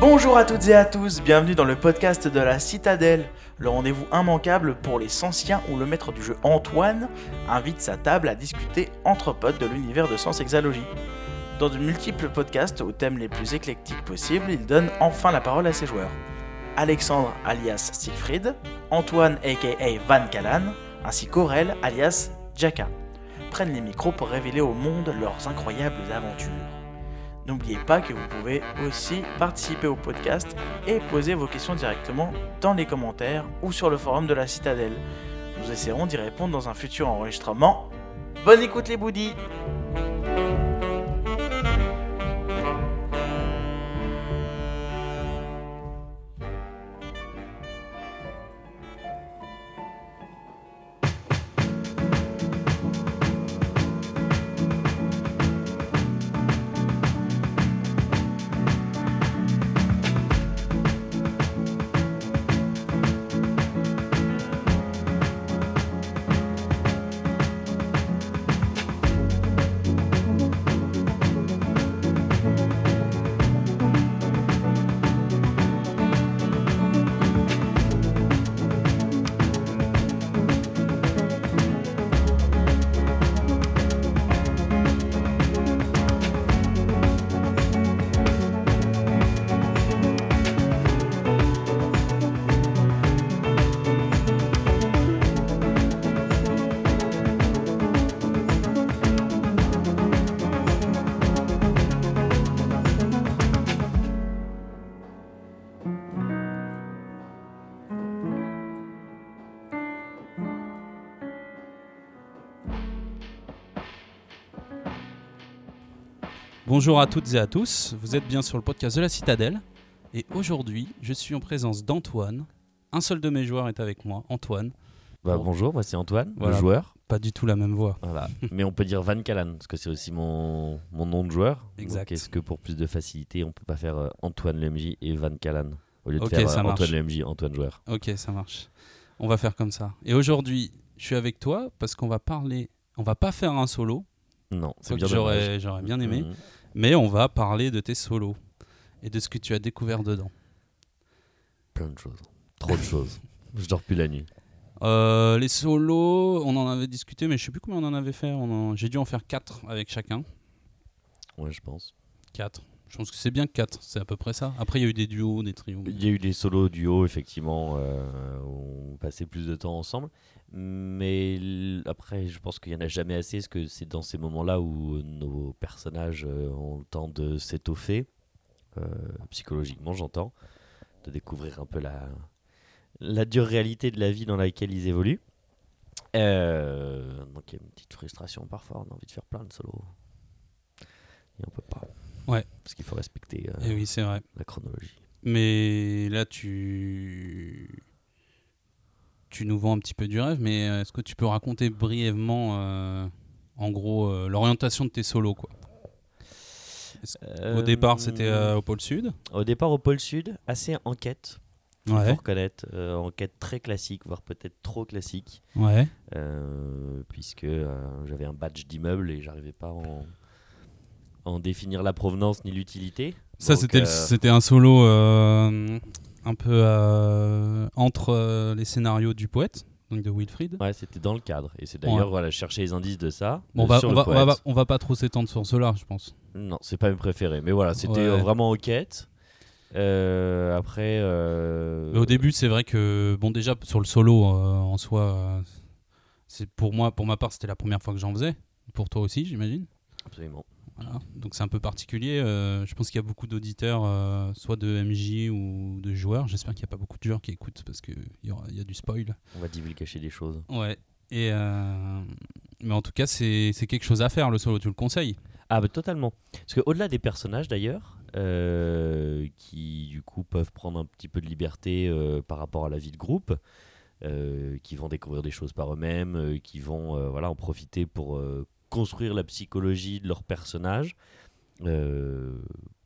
Bonjour à toutes et à tous, bienvenue dans le podcast de la Citadelle, le rendez-vous immanquable pour les Sensiens où le maître du jeu Antoine invite sa table à discuter entre potes de l'univers de Sens Exalogie. Dans de multiples podcasts aux thèmes les plus éclectiques possibles, il donne enfin la parole à ses joueurs. Alexandre alias Siegfried, Antoine aka Van Callan, ainsi qu'Aurel alias Jacka prennent les micros pour révéler au monde leurs incroyables aventures. N'oubliez pas que vous pouvez aussi participer au podcast et poser vos questions directement dans les commentaires ou sur le forum de la Citadelle. Nous essaierons d'y répondre dans un futur enregistrement. Bonne écoute les boudis Bonjour à toutes et à tous, vous êtes bien sur le podcast de la Citadelle. Et aujourd'hui, je suis en présence d'Antoine. Un seul de mes joueurs est avec moi, Antoine. Bah, Bon. bonjour, moi c'est Antoine, Voilà. le joueur. Pas du tout la même voix. Voilà. Mais on peut dire Van Callan, parce que c'est aussi mon, mon nom de joueur. Exact. Est-ce que pour plus de facilité, on peut pas faire euh, Antoine le MJ et Van Callan Au lieu de faire ça euh, Antoine marche. le MJ, Antoine joueur. Ok, ça marche. On va faire comme ça. Et aujourd'hui, je suis avec toi parce qu'on va parler. On va pas faire un solo, Non, c'est bien j'aurais bien aimé, Mhm. Mais on va parler de tes solos et de ce que tu as découvert dedans. Plein de choses. Trop de choses. Je dors plus la nuit. Euh, les solos, on en avait discuté, mais je sais plus combien on en avait fait. En- J'ai dû en faire 4 avec chacun. Ouais, je pense. 4. Je pense que c'est bien 4, c'est à peu près ça. Après, il y a eu des duos, des trios. Il y a eu des solos duo, effectivement, euh, où on passait plus de temps ensemble. Mais après, je pense qu'il n'y en a jamais assez, parce que c'est dans ces moments-là où nos personnages euh, ont le temps de s'étoffer, euh, psychologiquement, j'entends, de découvrir un peu la, la dure réalité de la vie dans laquelle ils évoluent. Euh, donc il y a une petite frustration parfois, on a envie de faire plein de solos. Et on peut pas. Ouais. Parce qu'il faut respecter euh, Et oui, c'est vrai. la chronologie. Mais là, tu. Tu nous vends un petit peu du rêve, mais euh, est-ce que tu peux raconter brièvement, euh, en gros, euh, l'orientation de tes solos quoi? Au départ, c'était au pôle Sud? Au départ, au pôle Sud, assez enquête, Ouais. faut reconnaître. euh, enquête très classique, voire peut-être trop classique, Ouais. euh, puisque euh, j'avais un badge d'immeuble et j'arrivais pas à en, en définir la provenance ni l'utilité. Ça, c'était un solo un peu euh, entre euh, les scénarios du poète, donc de Wilfried. Ouais, c'était dans le cadre. Et c'est d'ailleurs, Ouais. voilà, chercher les indices de ça. Bon, euh, va, sur on, le va, on, va, poète. on va pas trop s'étendre sur cela, je pense. Non, c'est pas mes préférés. Mais voilà, c'était Ouais. vraiment enquête. Euh, après. euh, Mais au début, c'est vrai que, bon, déjà, sur le solo, euh, en soi, c'est pour moi, pour ma part, c'était la première fois que j'en faisais. Pour toi aussi, j'imagine. Absolument. Voilà. Donc c'est un peu particulier. euh, je pense qu'il y a beaucoup d'auditeurs, euh, soit de MJ ou de joueurs. J'espère qu'il n'y a pas beaucoup de joueurs qui écoutent parce qu'il y, aura- y a du spoil. On va divulgacher des choses. Ouais. Et euh, mais en tout cas, c'est c'est quelque chose à faire le solo. Tu le conseilles Ah, bah, totalement. Parce qu'au-delà des personnages, d'ailleurs, qui du coup peuvent prendre un petit peu de liberté par rapport à la vie de groupe, qui vont découvrir des choses par eux-mêmes, qui vont voilà, en profiter pour construire la psychologie de leur personnage, euh,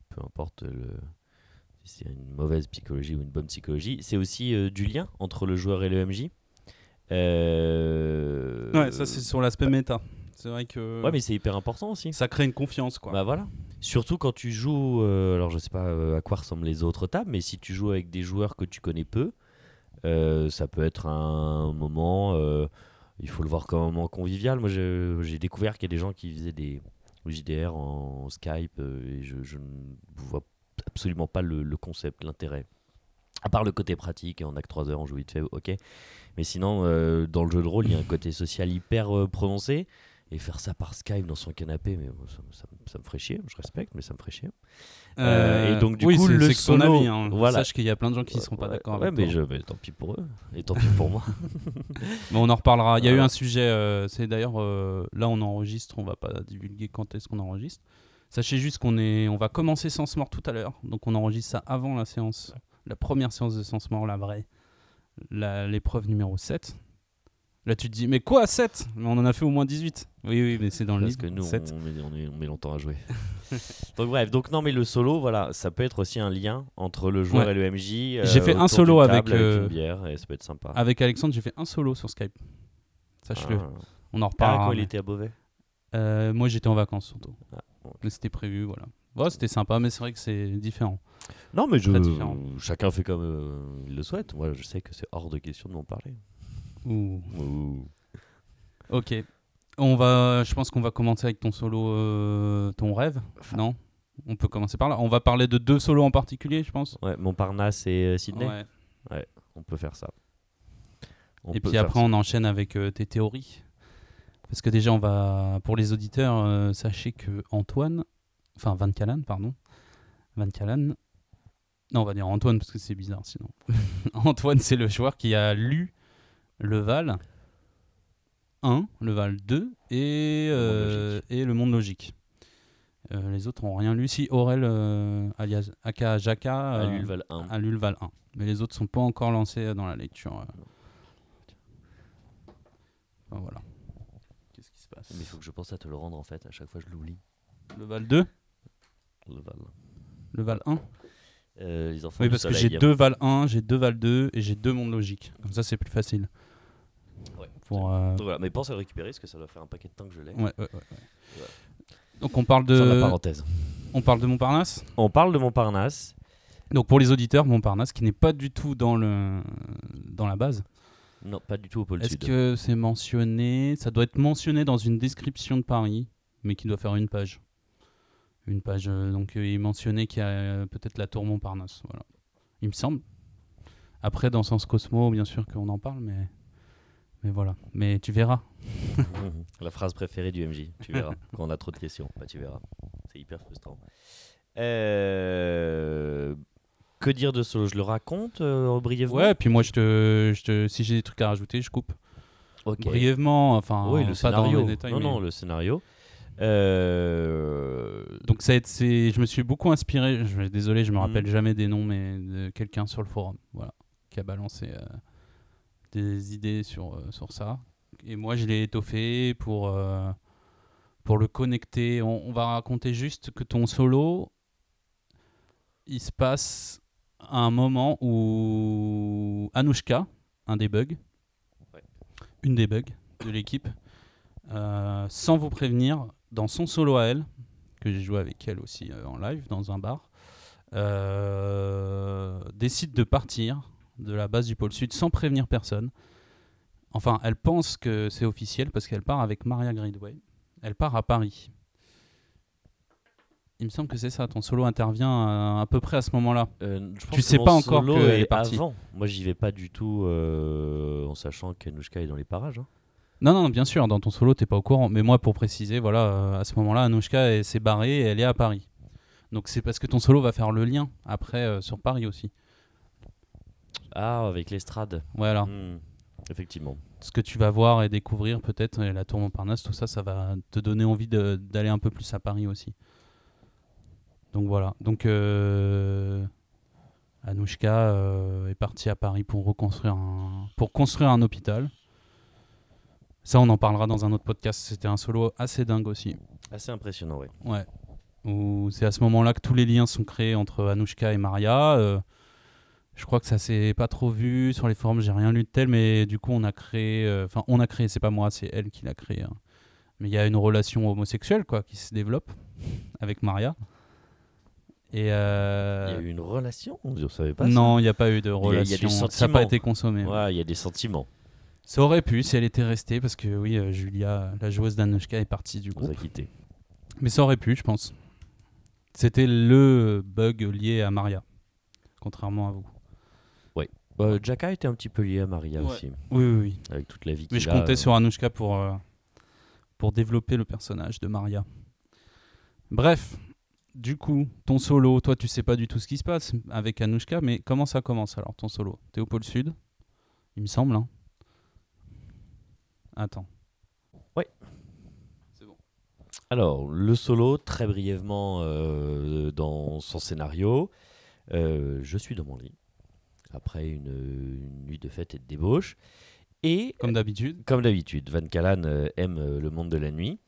peu importe le, si c'est une mauvaise psychologie ou une bonne psychologie, c'est aussi euh, du lien entre le joueur et le MJ. Euh, Ouais, ça c'est sur l'aspect méta. C'est vrai que Ouais, mais c'est hyper important aussi. ça crée une confiance quoi. Bah voilà. Surtout quand tu joues, euh, alors je sais pas à quoi ressemblent les autres tables, mais si tu joues avec des joueurs que tu connais peu, ça peut être un moment, il faut le voir comme un moment convivial. Moi j'ai découvert qu'il y a des gens qui faisaient des JDR en Skype euh, et je, ne vois absolument pas le, concept, l'intérêt. À part le côté pratique, en acte 3 heures, on joue vite fait, ok. Mais sinon, euh, dans le jeu de rôle, il y a un côté social hyper euh, prononcé. Et faire ça par Skype dans son canapé, mais ça, ça me- ça me ferait chier. Je respecte, mais ça me ferait chier. Euh, et donc, du oui, coup, le solo, avis. hein. voilà. Sache qu'il y a plein de gens qui ne seront pas Ouais, d'accord ouais, avec mais, toi. je, mais tant pis pour eux. Et tant pis pour moi. Mais on en reparlera. Il y a eu Ouais. un sujet, euh, c'est d'ailleurs euh, là on enregistre, on va pas divulguer quand est-ce qu'on enregistre. Sachez juste qu'on est, on va commencer Sens Mort tout à l'heure, donc on enregistre ça avant la séance, la première séance de Sens Mort, la vraie, l'épreuve numéro 7. Là tu te dis, mais quoi 7 Mais on en a fait au moins 18. Oui, oui, mais c'est dans le Parce livre. que nous, 7. on met, on, est- on met longtemps à jouer. donc, bref. Donc, non, mais le solo, voilà, ça peut être aussi un lien entre le joueur Ouais. et le MJ. J'ai fait un solo avec, euh, une bière, et ça peut être sympa. Avec Alexandre, j'ai fait un solo sur Skype. Sache-le. Ah. On en Ah, reparlera. quoi, il mais- était à Beauvais? Euh, moi j'étais en vacances surtout. Ah. Mais c'était prévu, voilà. Ouais, c'était sympa, mais c'est vrai que c'est différent. Non, mais je, différent. chacun fait comme euh, il le souhaite. Moi, je sais que c'est hors de question de m'en parler. Ouh. Ouh. Ok. On va, je pense qu'on va commencer avec ton solo, euh, ton rêve, non? On peut commencer par là. On va parler de deux solos en particulier, je pense. Ouais, Montparnasse et euh, Sydney, Ouais. on peut faire ça. On Et puis après, ça. on enchaîne avec euh, tes théories. Parce que déjà, on va, pour les auditeurs, sachez que Antoine, enfin Van Callen, pardon, Van Callen, non, on va dire Antoine parce que c'est bizarre sinon. Antoine, c'est le joueur qui a lu le Val 1, le Val 2 et, euh, et le Monde Logique. Euh, les autres ont rien lu. Si Aurel, euh, alias Aka Jaka, à euh, l'Ulval 1. a lu le Val 1. Mais les autres sont pas encore lancés dans la lecture. euh. Enfin, voilà. Qu'est-ce qui se passe? Mais il faut que je pense à te le rendre en fait. À chaque fois, je l'oublie. Le Val 2 Le Val. Le Val 1 Euh, les enfants Oui, parce que j'ai deux Val 1, j'ai deux Val 2 et j'ai deux mondes logiques. Comme ça, c'est plus facile. Ouais. Pour, euh, voilà, mais pense à le récupérer parce que ça doit faire un paquet de temps que je l'ai. ouais, ouais. Donc, on parle de la parenthèse. on parle de Montparnasse. On parle de Montparnasse. Donc, pour les auditeurs, Montparnasse, qui n'est pas du tout dans, le, dans la base. Non, pas du tout au pôle Est-ce que c'est mentionné Ça doit être mentionné dans une description de Paris, mais qui doit faire une page. Une page. euh, donc, euh, il est mentionné qu'il y a peut-être la tour Montparnasse. Voilà. Il me semble. Après, dans Sens Cosmo, bien sûr qu'on en parle, mais. Mais voilà. Mais tu verras. La phrase préférée du MJ, tu verras. Quand on a trop de questions, bah, tu verras. C'est hyper frustrant. Euh, Que dire de solo Je le raconte euh, brièvement? Ouais, puis moi, je te, je te, si j'ai des trucs à rajouter, je coupe. Ok. Brièvement, enfin, Oui, le pas scénario. détails. non, mais- non, le scénario. Euh, Donc ça a été, c'est- je me suis beaucoup inspiré. Je, désolé, je me Mhm. rappelle jamais des noms, mais de quelqu'un sur le forum, voilà, qui a balancé euh, des idées sur euh, sur ça. Et moi, je l'ai étoffé pour euh, pour le connecter. On, on va raconter juste que ton solo, il se passe à un moment où Anushka, un des bugs, Ouais. une des bugs de l'équipe, euh, sans vous prévenir, dans son solo à elle, que j'ai joué avec elle aussi euh, en live dans un bar, euh, décide de partir de la base du pôle sud sans prévenir personne. Enfin, elle pense que c'est officiel parce qu'elle part avec Maria Gridway. Elle part à Paris. Il me semble que c'est ça. Ton solo intervient à, à peu près à ce moment-là. euh, Tu sais pas encore qu'elle est partie. avant. Moi, j'y vais pas du tout euh, en sachant qu'Anushka est dans les parages. hein. Non, non, bien sûr, dans ton solo, t'es pas au courant. Mais moi, pour préciser, voilà, euh, à ce moment-là, Anushka s'est barrée et elle est à Paris. Donc c'est parce que ton solo va faire le lien après euh, sur Paris aussi. Ah, avec l'estrade. Voilà. Hmm, Effectivement. Ce que tu vas voir et découvrir peut-être, et la tour Montparnasse, tout ça, ça va te donner envie d'aller un peu plus à Paris aussi. Donc voilà. Donc euh, Anushka euh, est partie à Paris pour reconstruire un, pour construire un hôpital. Ça, on en parlera dans un autre podcast. C'était un solo assez dingue aussi. Assez impressionnant, ouais. Ouais. C'est à ce moment-là que tous les liens sont créés entre Anushka et Maria. Euh, je crois que ça s'est pas trop vu sur les forums, j'ai rien lu de tel, mais du coup on a créé, euh, enfin on a créé, c'est pas moi, c'est elle qui l'a créé. hein. Mais il y a une relation homosexuelle quoi qui se développe avec Maria. Et euh, Il y a eu une relation? On ne savait pas ça? non, il n'y a pas eu de y a- il y a des relation. ça n'a pas été consommé. Ouais, il y a des sentiments. Ça aurait pu si elle était restée, parce que oui, euh, Julia, la joueuse d'Anushka, est partie du On groupe. a quitté. Mais ça aurait pu, je pense. C'était le bug lié à Maria, contrairement à vous. Bah, Jaka était un petit peu lié à Maria Ouais. aussi, Oui, oui, oui. avec toute la vie Mais je a, comptais euh, sur Anushka pour, euh, pour développer le personnage de Maria. Bref, du coup, ton solo, toi tu sais pas du tout ce qui se passe avec Anushka, mais comment ça commence alors ton solo? T'es au pôle sud Il me semble, hein Attends. Ouais. C'est bon. Alors, le solo, très brièvement euh, dans son scénario. euh, je suis dans mon lit, après une, une nuit de fête et de débauche. Et, Comme d'habitude. comme d'habitude, Van Callan euh, aime euh, le monde de la nuit.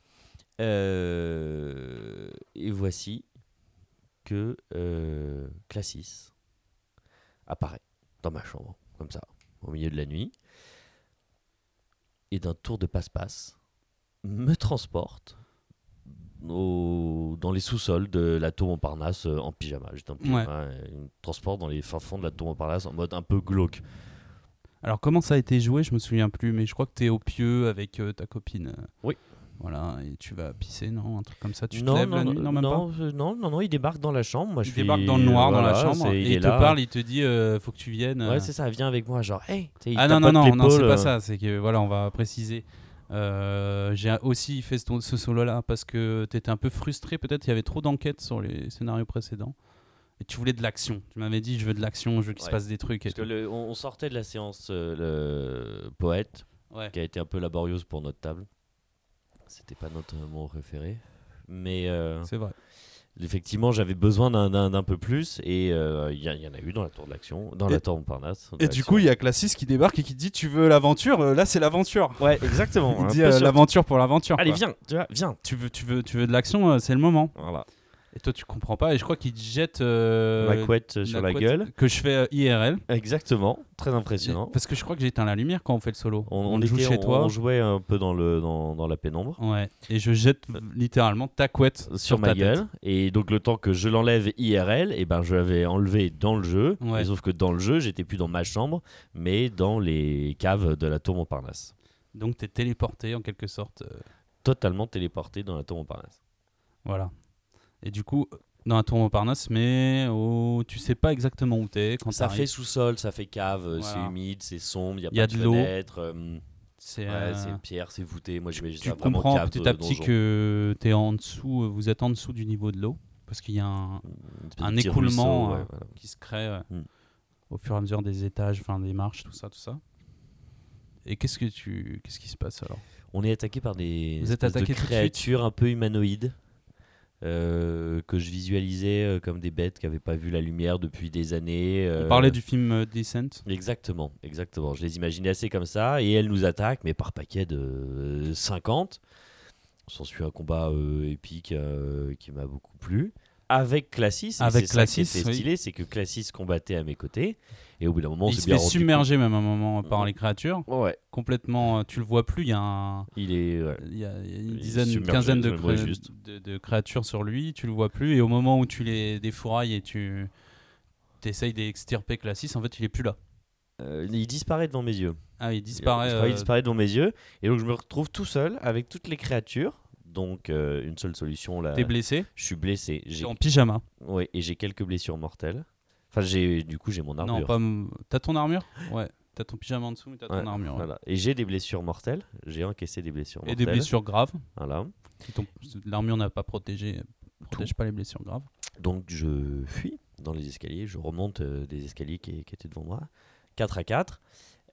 Euh, et voici que euh, Classis apparaît dans ma chambre, comme ça, au milieu de la nuit. Et d'un tour de passe-passe, me transporte au- dans les sous-sols de la tour Montparnasse euh, en pyjama. J'étais en pyjama, et il me transporte dans les fins fonds de la tour Montparnasse en mode un peu glauque. Alors comment ça a été joué, je me souviens plus, mais je crois que t'es au pieu avec euh, ta copine. euh, Oui. Voilà, et tu vas pisser, non Un truc comme ça. Tu te non, lèves non, la non, nuit Non, même non, pas euh, non, non, non, il débarque dans la chambre. Moi, je Il suis- débarque dans le noir dans la chambre et il te là. parle, il te dit euh, faut que tu viennes. euh. Ouais, c'est ça, viens avec moi, genre, hey, tu il Ah non, non, non, non, c'est pas euh, ça. C'est que voilà, on va préciser. Euh, J'ai aussi fait ce, ce solo-là parce que tu étais un peu frustré. Peut-être il y avait trop d'enquêtes sur les scénarios précédents. Et tu voulais de l'action. Tu m'avais dit je veux de l'action, je veux qu'il se passe des trucs. Et Parce que tout. le- on, on sortait de la séance euh, le poète, Ouais. qui a été un peu laborieuse pour notre table. C'était pas notre mot préféré. Mais euh, C'est vrai. Effectivement, j'avais besoin d'un- peu plus. Et euh, il y, en a eu dans la tour de l'action, dans Et- la tour Montparnasse. Et du coup, il y a Classis qui débarque et qui dit Tu veux l'aventure? Euh, Là, c'est l'aventure. Ouais, exactement. Il un dit euh, l'aventure pour l'aventure. Allez, quoi. viens, tu vois, viens. Tu veux, tu veux, tu veux de l'action, c'est le moment. Voilà. Et toi, tu comprends pas. Et je crois qu'il te jette euh, la couette sur la, couette gueule. que je fais euh, IRL. Exactement. Très impressionnant. Parce que je crois que j'ai éteint la lumière quand on fait le solo. On, on était- chez on- toi. on jouait un peu dans, le, dans, dans la pénombre. Ouais. Et je jette littéralement ta couette sur ma ta tête. gueule et donc le temps que je l'enlève IRL et ben je l'avais enlevé dans le jeu Ouais. Sauf que dans le jeu j'étais plus dans ma chambre mais dans les caves de la tour Montparnasse Donc t'es téléporté en quelque sorte. euh, totalement téléporté dans la tour Montparnasse voilà. Et du coup, dans la tour Montparnasse, mais oh, tu sais pas exactement où t'es quand ça fait sous-sol ça fait cave euh, c'est humide c'est sombre il y a Il y a pas de de, fenêtre euh, C'est, ouais, euh, pierre c'est voûté moi j'imagine tu comprends cave petit à petit donjon. que t'es en dessous, vous êtes en dessous du niveau de l'eau parce qu'il y a un écoulement, ruisseau, ouais, voilà. qui se crée euh, Mm. au fur et à mesure des étages, enfin des marches, tout ça, tout ça. Et qu'est-ce que tu, qu'est-ce qui se passe alors? On est attaqué par des créatures un peu humanoïdes euh, que je visualisais euh, comme des bêtes qui n'avaient pas vu la lumière depuis des années. On euh, parlait du film euh, Descent. Exactement, exactement. Je les imaginais assez comme ça et elles nous attaquent, mais par paquet de euh, 50. S'ensuit un combat épique qui m'a beaucoup plu. Avec Classis, Avec Classis, oui. stylé, c'est que Classis combattait à mes côtés et au bout d'un moment, il se fait submerger même à un moment par les créatures. compte. Ouais, Complètement, euh, tu le vois plus. Il y a un, il est. ouais. il y a, il y a une dizaine, une quinzaine de, cré- créatures sur lui. Tu le vois plus. Et au moment où tu les défourailles et tu essayes d'extirper Classis, en fait, il est plus là. Euh, il disparaît devant mes yeux. Ah, il disparaît. Il euh, disparaît devant mes yeux. Et donc je me retrouve tout seul avec toutes les créatures. Donc euh, une seule solution là. T'es blessé. Je suis blessé. J'ai en pyjama. ouais, et j'ai quelques blessures mortelles. Enfin j'ai du coup j'ai mon armure. Non, pas. m- T'as ton armure? Ouais. T'as ton pyjama en dessous, mais t'as Ouais, ton armure. ouais. Voilà. Et j'ai des blessures mortelles. J'ai encaissé des blessures Et mortelles. des blessures graves. Voilà. qui t'ont- L'armure n'a pas protégé. Protège pas les blessures graves. Donc je fuis dans les escaliers. Je remonte euh, des escaliers qui, qui étaient devant moi. 4 à 4.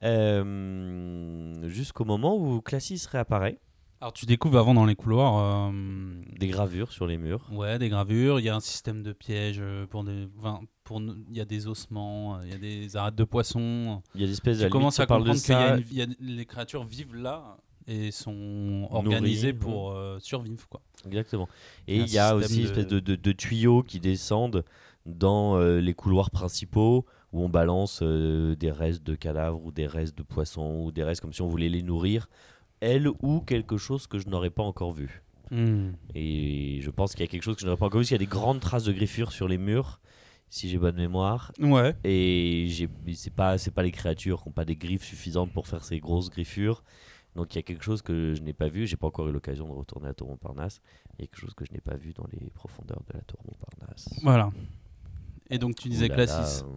Euh, Jusqu'au moment où Classis réapparaît. Alors tu découvres avant dans les couloirs. euh, Des gravures sur les murs. Ouais, des gravures. Il y a un système de pièges euh, pour des. enfin, pour il y a des ossements, il y a des arêtes de poissons. Il y a des espèces Tu de commences à comprendre ça. une- y a- les créatures vivent là et sont organisées pour euh, survivre quoi. Exactement. Et il y a aussi une de- espèce de, de- de tuyaux qui descendent dans euh, les couloirs principaux où on balance euh, des restes de cadavres ou des restes de poissons ou des restes comme si on voulait les nourrir, elles ou quelque chose que je n'aurais pas encore vu. Hmm. Et je pense qu'il y a quelque chose que je n'aurais pas encore vu, parce qu'il y a des grandes traces de griffures sur les murs, si j'ai bonne mémoire. Ouais. Et c'est pas, c'est pas les créatures qui n'ont pas des griffes suffisantes pour faire ces grosses griffures. Donc il y a quelque chose que je n'ai pas vu. J'ai pas encore eu l'occasion de retourner à Tour Montparnasse. Il y a quelque chose que je n'ai pas vu dans les profondeurs de la Tour Montparnasse. Voilà. Et donc tu disais Classis. euh.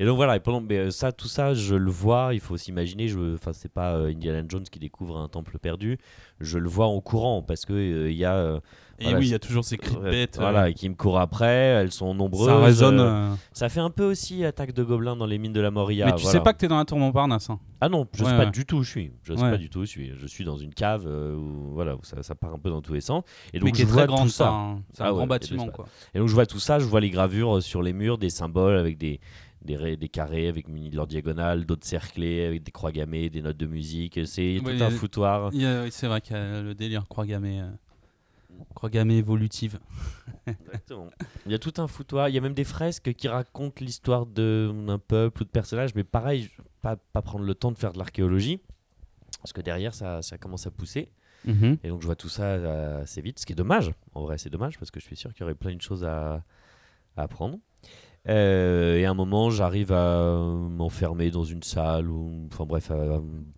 Et donc voilà, et pendant, mais euh, ça, tout ça, je le vois. Il faut s'imaginer, enfin, c'est pas euh, Indiana Jones qui découvre un temple perdu. Je le vois en courant parce que euh, il y a, Et voilà, oui, il y a toujours ces cris de bêtes. euh, voilà, qui me courent après. Elles sont nombreuses. ça résonne. euh, euh, ça fait un peu aussi attaque de gobelins dans les mines de la Moria. Mais tu voilà. sais pas que t'es dans la tour Montparnasse. hein. Ah non, je Ouais, sais pas du tout où je suis. Je sais Ouais. pas du tout où je suis. Je suis dans une cave où voilà, où ça, ça part un peu dans tous les sens. Et Mais qui est très grand, tout ça. hein. C'est un Ah ouais, grand bâtiment, quoi. Et donc je vois tout ça, je vois les gravures sur les murs, des symboles avec des, des, carrés avec munis de leur diagonale, d'autres cerclés avec des croix gammées, des notes de musique. C'est Ouais, tout un foutoir. C'est vrai qu'il y a le délire croix gammée. Euh, Croix gammée évolutive. Exactement. Il y a tout un foutoir. Il y a même des fresques qui racontent l'histoire d'un peuple ou de personnages, mais pareil, pas, pas prendre le temps de faire de l'archéologie. Parce que derrière, ça, ça commence à pousser. Mhm. Et donc je vois tout ça euh, assez vite, ce qui est dommage. En vrai, c'est dommage parce que je suis sûr qu'il y aurait plein de choses à, à apprendre. Euh, et à un moment, j'arrive à m'enfermer dans une salle ou, enfin bref,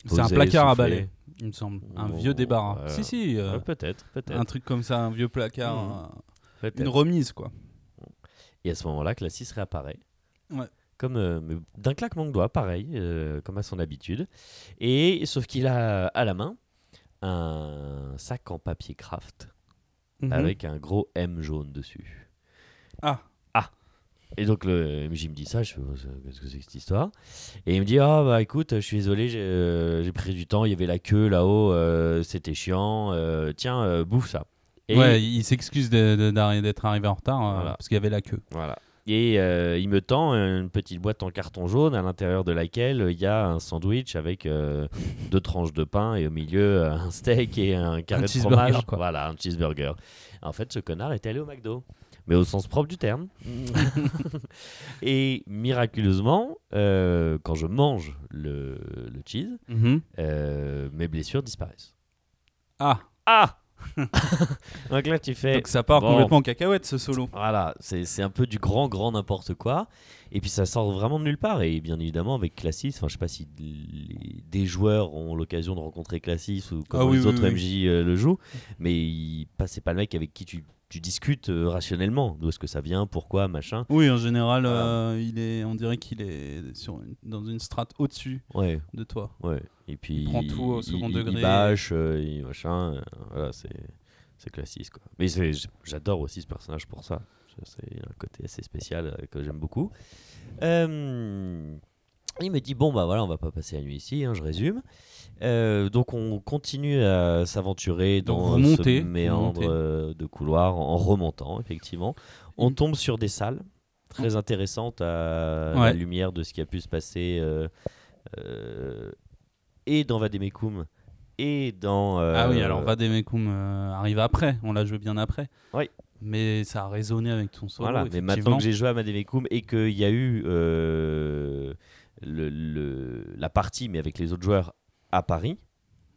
C'est un placard à balai, il me semble. Un Oh, vieux débarras. voilà. Si, si. euh, peut-être, peut-être. un truc comme ça, un vieux placard. Euh, peut-être. une remise, quoi. Et à ce moment-là, Classis réapparaît. Ouais. Comme euh, d'un claquement de doigts, pareil, euh, comme à son habitude. Et sauf qu'il a à la main un sac en papier craft Mhm. avec un gros M jaune dessus. Ah. Et donc le MJ me dit ça, je fais Oh, qu'est-ce que c'est que cette histoire? Et il me dit ah bah écoute, je suis désolé, j'ai euh, pris du temps, il y avait la queue là-haut, euh, c'était chiant, euh, tiens bouffe ça. Et Ouais, il s'excuse d'être arrivé en retard Voilà. parce qu'il y avait la queue. voilà. Et il me tend une petite boîte en carton jaune à l'intérieur de laquelle il y a un sandwich avec deux tranches de pain et au milieu un steak et un carré Un de cheeseburger, fromage. quoi. Voilà, un cheeseburger. En fait, ce connard est allé au McDo. Mais au sens propre du terme. et miraculeusement, euh, quand je mange le, le cheese, Mhm. euh, mes blessures disparaissent. Ah, Ah Donc là, tu fais. donc ça part bon. complètement en cacahuète ce solo. Voilà, c'est c'est un peu du grand, grand n'importe quoi. Et puis ça sort vraiment de nulle part. Et bien évidemment, avec Classis, enfin, je sais pas si les- des joueurs ont l'occasion de rencontrer Classis ou comment Ah oui, les oui, autres oui. MJ euh, le jouent, mais il- pas- c'est pas le mec avec qui tu, tu discutes euh, rationnellement. D'où est-ce que ça vient, pourquoi, machin. Oui, en général, Voilà. euh, il est, on dirait qu'il est sur une- dans une strate au-dessus Ouais, de toi. ouais. Et puis Il prend tout au second il, degré. Il bâche, euh, il- machin. voilà, c'est c'est Classis quoi. Mais j'adore aussi ce personnage pour ça. C'est un côté assez spécial que j'aime beaucoup. Euh, il me dit bon bah voilà on va pas passer la nuit ici, hein, je résume. Euh, donc on continue à s'aventurer dans montez, ce méandre euh, de couloir en remontant effectivement. On Il- tombe sur des salles très intéressantes à la lumière de ce qui a pu se passer euh, euh, et dans Vademecum et dans Ah oui, alors Vademecum arrive après, on l'a joué bien après. Oui. Mais ça a résonné avec ton solo. Voilà, mais maintenant que j'ai joué à Vademecum et qu'il y a eu euh, le, le- la partie mais avec les autres joueurs à Paris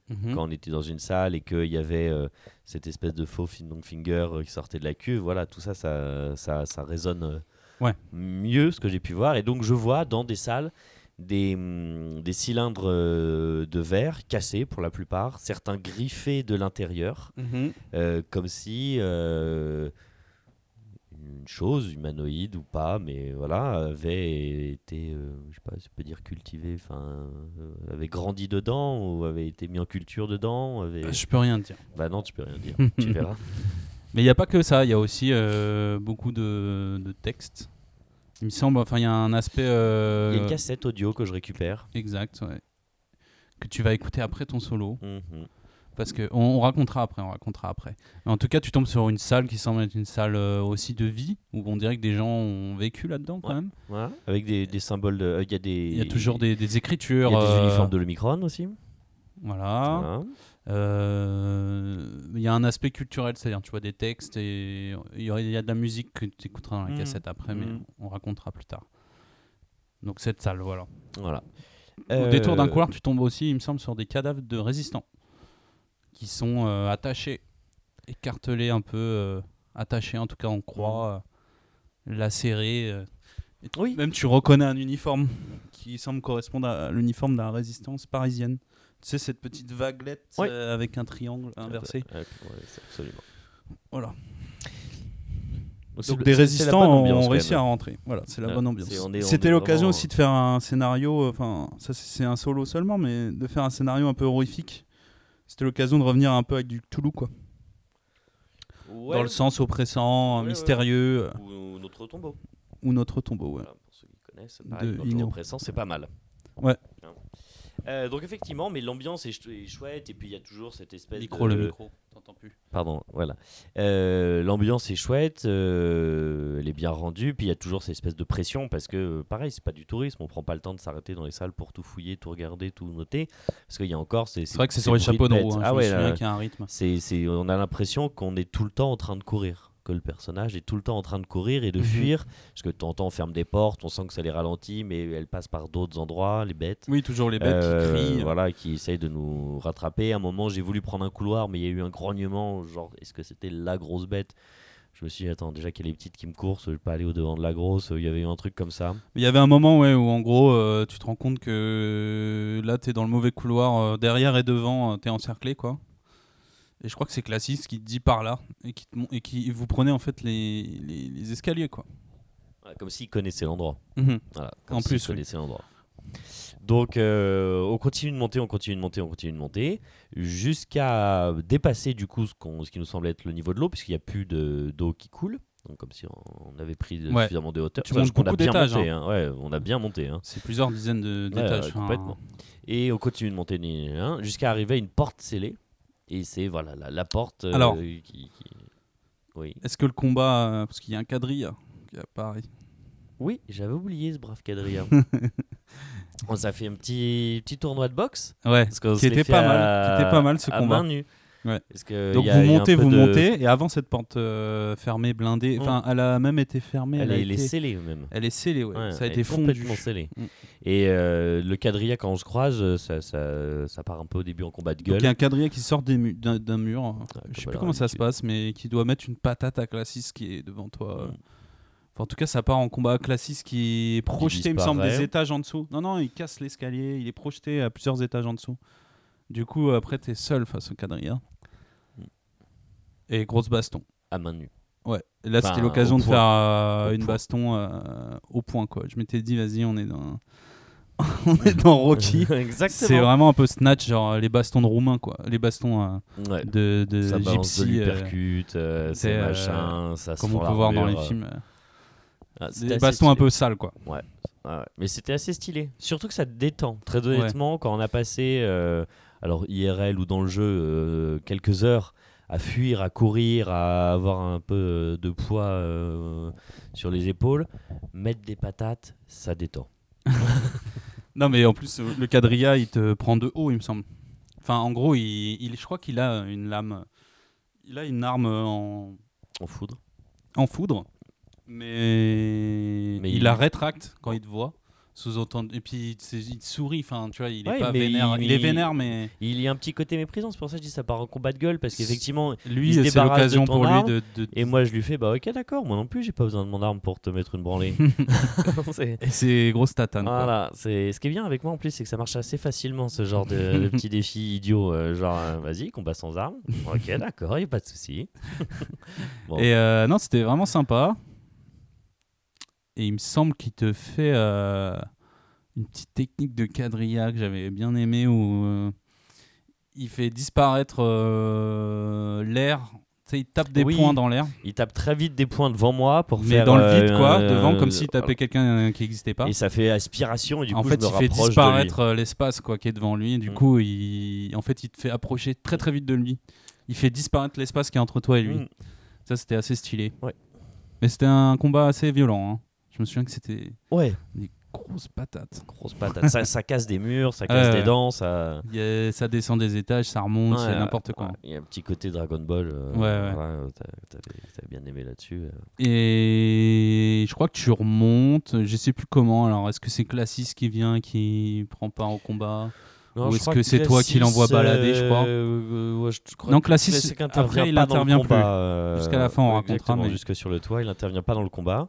Mhm. quand on était dans une salle et qu'il y avait euh, cette espèce de faux fin- finger euh, qui sortait de la cuve, voilà, tout ça, ça, ça, ça résonne euh, Ouais. mieux ce que j'ai pu voir. Et donc je vois dans des salles des, hum, des cylindres euh, de verre cassés pour la plupart, certains griffés de l'intérieur, Mhm. euh, comme si une chose humanoïde ou pas, mais voilà, avait été, euh, je sais pas, si on peut dire cultivé, enfin, euh, avait grandi dedans ou avait été mis en culture dedans. Avait... Je peux rien dire. Bah non, tu peux rien dire, tu verras. Mais il n'y a pas que ça, il y a aussi euh, beaucoup de, de textes. Il me semble, enfin, il y a un aspect. Il y a une cassette audio que je récupère. Exact, ouais. Que tu vas écouter après ton solo. Mhm. Parce que on, on racontera après, on racontera après. Mais en tout cas, tu tombes sur une salle qui semble être une salle euh, aussi de vie, où on dirait que des gens ont vécu là-dedans quand Ouais. même. Voilà. Avec des, des symboles de. euh, Il y a des. Il y a toujours des, des Il écritures. y a des euh, uniformes de l'Omicron aussi. Voilà. Voilà. Euh, Il y a un aspect culturel, c'est-à-dire tu vois des textes et il y, a- il y a de la musique que tu écouteras dans la Mhm. cassette après, mais Mhm. on racontera plus tard. Donc cette salle, voilà. Voilà. Au détour d'un couloir, tu tombes aussi, il me semble, sur des cadavres de résistants qui sont euh, attachés écartelé un peu, euh, attaché en tout cas en croix, euh, lacéré. euh. Et t- Oui. Même tu reconnais un uniforme qui semble correspondre à l'uniforme de la résistance parisienne. Tu sais, cette petite vaguelette euh, avec un triangle inversé. Ouais, ouais, c'est absolument. Voilà. Donc des résistants ont réussi à rentrer. Voilà, c'est la bonne ambiance. C'était l'occasion aussi de faire un scénario, euh, enfin, ça c'est un solo seulement, mais de faire un scénario un peu horrifique. C'était l'occasion de revenir un peu avec du Toulouse, quoi. Ouais, Dans le sens oppressant, Ouais, mystérieux, Ou, ou notre tombeau. ou notre tombeau, ouais. Voilà, pour ceux qui connaissent, pareil, De notre oppressant, c'est pas mal. Ouais. Euh, donc effectivement, mais l'ambiance est, ch- est chouette et puis il y a toujours cette espèce Micro, de... le micro, t'entends plus. Pardon, voilà. Euh, l'ambiance est chouette, euh, elle est bien rendue, puis il y a toujours cette espèce de pression parce que, pareil, c'est pas du tourisme, on prend pas le temps de s'arrêter dans les salles pour tout fouiller, tout regarder, tout noter, parce qu'il y a encore ces. C'est vrai que c'est sur les chapeaux de roue, hein, Ah ouais, qu'il y a un rythme. c'est, c'est, on a l'impression qu'on est tout le temps en train de courir, que le personnage est tout le temps en train de courir et de Mhm. fuir, parce que de temps en temps on ferme des portes, on sent que ça les ralentit, mais elles passent par d'autres endroits, les bêtes. Oui, toujours les bêtes Euh, qui crient. Voilà, qui essayent de nous rattraper. À un moment, j'ai voulu prendre un couloir, mais il y a eu un grognement. Genre, est-ce que c'était la grosse bête? Je me suis dit, attends, déjà qu'il y a les petites qui me courent, je vais pas aller au-devant de la grosse. Il y avait eu un truc comme ça. Il y avait un moment ouais, où en gros euh, tu te rends compte que là tu es dans le mauvais couloir, euh, derrière et devant tu es encerclé quoi. Et je crois que c'est Classis qui te dit par là et qui, et qui vous prenez en fait les, les, les escaliers quoi. Comme s'ils connaissaient l'endroit. Mhm. Voilà, En plus, oui. connaissaient l'endroit. Donc, euh, on continue de monter, on continue de monter, on continue de monter, jusqu'à dépasser du coup ce, qu'on- ce qui nous semble être le niveau de l'eau, puisqu'il n'y a plus de- d'eau qui coule. Donc, comme si on, on avait pris de- Ouais. suffisamment de hauteur. Tu Sachant montes qu'on a beaucoup bien monté, hein. Ouais, on a bien monté. hein. C'est plusieurs dizaines d'étages. ouais, enfin, complètement. Et on continue de monter jusqu'à arriver à une porte scellée. Et c'est voilà la, la porte euh, Alors. qui, qui- Oui. Est-ce que le combat, euh, parce qu'il y a un quadrille qui apparaît. Oui, j'avais oublié ce brave quadrilla. on s'est fait un petit, petit tournoi de boxe. Ouais, Parce qui était pas mal, qui était pas mal ce à combat. main nue. Ouais. Parce que Donc il y a- vous il y a un montez, peu vous de- montez, et avant cette porte euh, fermée, blindée, Mm. enfin elle a même été fermée, elle, Elle a est, elle est été- scellée même. elle est scellée, ouais. Ouais, ça a été est fondu. complètement scellée. Mm. Et euh, le quadrilla, quand on se croise, euh, ça, ça, ça part un peu au début en combat de Donc gueule. il y a un quadrille qui sort mu- d'un mur, je sais plus comment ça se passe, mais qui doit mettre une patate à Classis qui est devant toi. Mm. Enfin, en tout cas, ça part en combat Classis qui est projeté, il me semble, des étages en dessous. Non, non, il casse l'escalier, il est projeté à plusieurs étages en dessous. Du coup, après, t'es seul face au quadrilla. Et grosse baston. À main nue. Ouais, là Enfin, c'était l'occasion de point. faire euh, une point. baston euh, au point quoi. Je m'étais dit vas-y on est dans on est dans Rocky. Exactement. C'est vraiment un peu snatch genre les bastons de roumains quoi, les bastons euh, Ouais. de, de ça balance de gypsy euh, euh, c'est, c'est euh, machin, ça comme on peut voir dans les films. Ah, des bastons un peu sales quoi. Ouais, ouais. Mais c'était assez stylé. Surtout que ça te détend. Très honnêtement, quand on a passé, alors IRL ou dans le jeu, quelques heures à fuir, à courir, à avoir un peu euh, de poids euh, sur les épaules, mettre des patates, ça détend. Non mais en plus euh, le quadrilla il te prend de haut il me semble. Enfin en gros il, il- je crois qu'il a une lame, il a une arme en, En foudre. en foudre, mais, Mais il, il- la rétracte quand il te voit. Sous-entendu. Et puis il sourit, enfin tu vois, il est Ouais, pas vénère. il- Il, est vénère, mais Il y a un petit côté méprisant, c'est pour ça que je dis ça part en combat de gueule, parce qu'effectivement, lui, c'est l'occasion pour lui arme, de. de- et moi je lui fais, bah ok d'accord, moi non plus j'ai pas besoin de mon arme pour te mettre une branlée. C'est- grosse tatane. Voilà, c'est ce qui est bien avec moi en plus, c'est que ça marche assez facilement ce genre de, de petit défi idiot, euh, genre euh, vas-y combat sans armes. Ok d'accord, y a pas de souci. Bon. Et euh, non, c'était vraiment sympa. Et il me semble qu'il te fait euh, une petite technique de quadrilla que j'avais bien aimé où euh, il fait disparaître euh, l'air. Tu sais, il tape des Oui. points dans l'air. Il tape très vite des points devant moi pour Mais faire dans le vide, quoi, devant, comme s'il tapait quelqu'un euh, qui n'existait pas. Et ça fait aspiration et du en coup fait, je me il fait rapproche disparaître euh, l'espace quoi qui est devant lui. Du Mm. coup, il... en fait, il te fait approcher très très vite de lui. Il fait disparaître l'espace qui est entre toi et lui. lui. Mm. Ça, c'était assez stylé. Ouais. Mais c'était un combat assez violent. hein. Je me souviens que c'était Ouais, des grosses patates. grosse patate. ça, ça casse des murs, ça casse des dents, ça. Il y a- ça descend des étages, ça remonte, Ouais, c'est n'importe quoi. ouais. Il y a un petit côté Dragon Ball. euh, Ouais, ouais. T'avais bien aimé là-dessus. euh. Et je crois que tu remontes, je sais plus comment. Alors, est-ce que c'est Classis qui vient, qui prend part au combat? Non, Ou est-ce que c'est toi qui l'envoies balader, je crois? euh, ouais, je crois six, Classic après, intervient il pas dans le intervient plus. combat, euh, Jusqu'à la fin, on ouais, racontera, mais- Jusque sur le toit, il intervient pas dans le combat.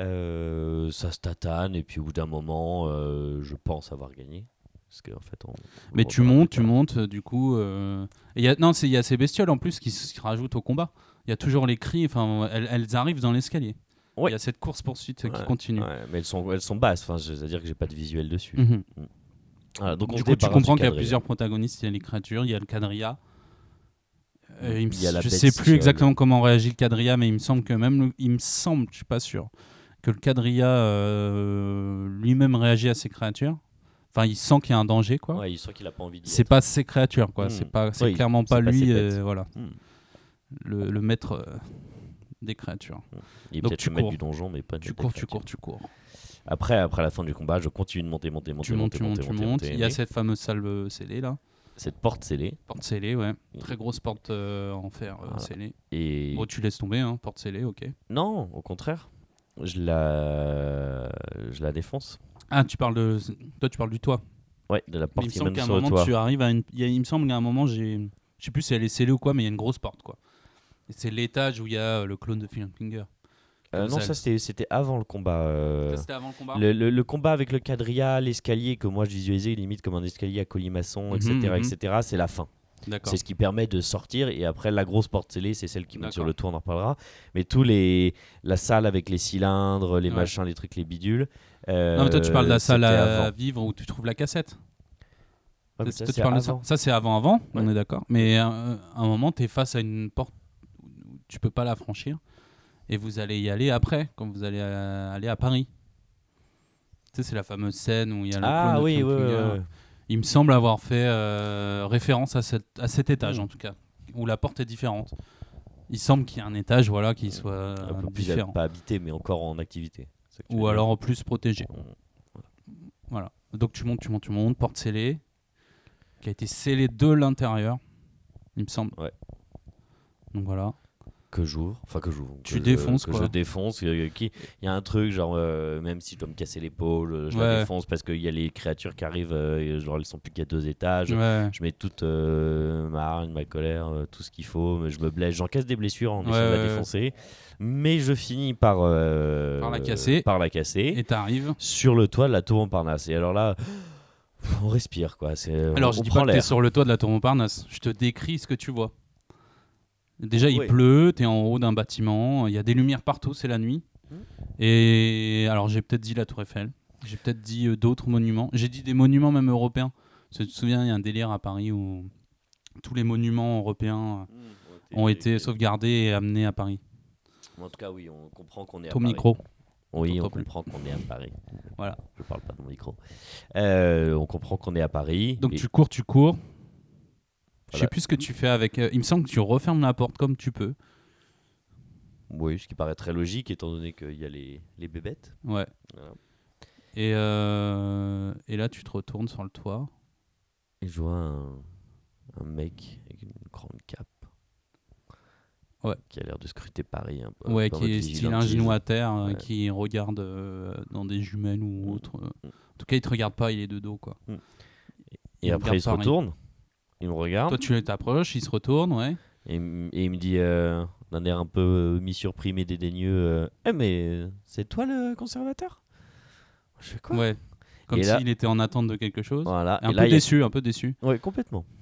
Euh, ça se tatane, et puis au bout d'un moment, euh, je pense avoir gagné. Parce qu'en fait, on, Mais tu montes, tu montes, euh, du coup. euh, et y a, non, il y a ces bestioles en plus qui se rajoutent au combat. Il y a toujours les cris, enfin, elles, elles arrivent dans l'escalier. Il Ouais. y a cette course-poursuite qui continue. Ouais, mais elles sont, elles sont basses, c'est-à-dire que j'ai pas de visuel dessus. Mhm. Voilà, donc on Du coup, tu comprends qu'il y a plusieurs protagonistes. Il y a les créatures, il y a le quadrilla. Euh, il me- je bête sais plus exactement comment réagit le quadrilla, mais il me semble que même, le- il me semble, je suis pas sûr, que le quadrilla euh, lui-même réagit à ces créatures. Enfin, il sent qu'il y a un danger, quoi. Ouais, il sent qu'il a pas envie c'est pas ses créatures, quoi. Hmm. C'est pas, c'est Oui, clairement pas lui, ses euh, voilà, Hmm. le, le maître euh, des créatures. Il est donc peut-être tu le maître du donjon, mais pas de Tu cours, tu cours, tu cours. Après, après la fin du combat, je continue de monter, monter, monter, Tu montes, monter, tu montes, monter, tu monter, montes. monter, Il y a cette fameuse salle scellée là. cette porte scellée. Porte scellée, ouais. Très grosse porte euh, en fer euh, Voilà. scellée. Et Bon, tu laisses tomber, hein, porte scellée, ok. non, au contraire, je la, je la défonce. Ah, tu parles de. Toi, tu parles du toit. Ouais, de la il porte me qui semble mène qu'à un sur le moment, toit. tu arrives à une. il y a- il me semble qu'à un moment, j'ai. Je sais plus si elle est scellée ou quoi, mais il y a une grosse porte, quoi. Et c'est l'étage où il y a euh, le clone de Finger. Euh, non, ça c'était c'était avant le combat. euh, C'était avant le combat Le, le- le combat avec le quadrilla, l'escalier que moi je visualisais limite comme un escalier à colimaçon, etc., mhm. etc. C'est la fin. C'est ce qui permet de sortir et après la grosse porte scellée, c'est celle qui monte sur le toit, on en reparlera. Mais tous les la salle avec les cylindres, les Ouais. machins, les trucs, les bidules. Non, mais toi, tu parles de euh, la salle à avant. vivre où tu trouves la cassette. Ouais, Ça, toi, c'est tu parles de ça. avant. Ça, c'est avant, avant, on est d'accord. Mais euh, à un moment, tu es face à une porte où tu peux pas la franchir. Et vous allez y aller après, quand vous allez à, aller à Paris. Tu sais, c'est la fameuse scène où il y a le Ah de oui, ouais. Il me semble avoir fait euh, référence à, cette, à cet étage, Mm. en tout cas, où la porte est différente. Il semble qu'il y ait un étage voilà, qui soit euh, Un peu plus différent. pas habité, mais encore en activité. Ou alors plus protégé. Mm. Voilà. Donc tu montes, tu montes, tu montes, porte scellée, qui a été scellée de l'intérieur, il me semble. Ouais. Donc voilà. Que j'ouvre, enfin que j'ouvre, Tu que je- défonces, que quoi. je défonce. Il y a un truc genre euh, même si je dois me casser l'épaule, euh, je Ouais. la défonce parce qu'il y a les créatures qui arrivent, euh, genre elles sont plus qu'à deux étages. Ouais. Je mets toute euh, ma hargne, ma colère, tout ce qu'il faut. Mais je me blesse, j'encaisse des blessures en Ouais, essayant de la défoncer. Mais je finis par, Par la casser. par la casser Et t'arrives. sur le toit de la tour Montparnasse. Et alors là, on respire quoi. C'est, Alors on, je on dis pas que t'es sur le toit de la tour Montparnasse. Je te décris ce que tu vois. Déjà, il Oui. pleut, t'es en haut d'un bâtiment, il y a des lumières partout, c'est la nuit. Hmm. Et alors j'ai peut-être dit la tour Eiffel, j'ai peut-être dit euh, d'autres monuments. J'ai dit des monuments même européens. Parce que tu te souviens, il y a un délire à Paris où tous les monuments européens Mmh, ont et- été sauvegardés et amenés à Paris. En tout cas, oui, on comprend qu'on est à Ton Paris. micro. Oui, on comprend qu'on est à Paris. Voilà. Je parle pas de mon micro. Euh, on comprend qu'on est à Paris. Donc et- tu cours, tu cours. Je sais Voilà. plus ce que tu fais avec. euh, il me semble que tu refermes la porte comme tu peux. Oui, ce qui paraît très logique étant donné qu'il y a les, les bébêtes. Ouais. Voilà. Et, euh, et là, tu te retournes sur le toit. Et je vois un, un mec avec une grande cape. Ouais. Qui a l'air de scruter Paris un peu. Ouais, qui est style un vigilantise. genou à terre, euh, Ouais. qui regarde euh, dans des jumelles ou Mm. autre. Mm. En tout cas, il te regarde pas, il est de dos, quoi. Et il après, il se Paris. retourne. Il me regarde. Toi, tu t'approches, il se retourne, ouais. Et, il m- et il me dit, euh, d'un air un peu euh, mi-surpris, mais dédaigneux euh, Eh, mais c'est toi le conservateur? Je fais quoi? Ouais. Comme là- s'il était en attente de quelque chose. Voilà. Un et peu là, a- déçu, un peu déçu. Ouais, complètement.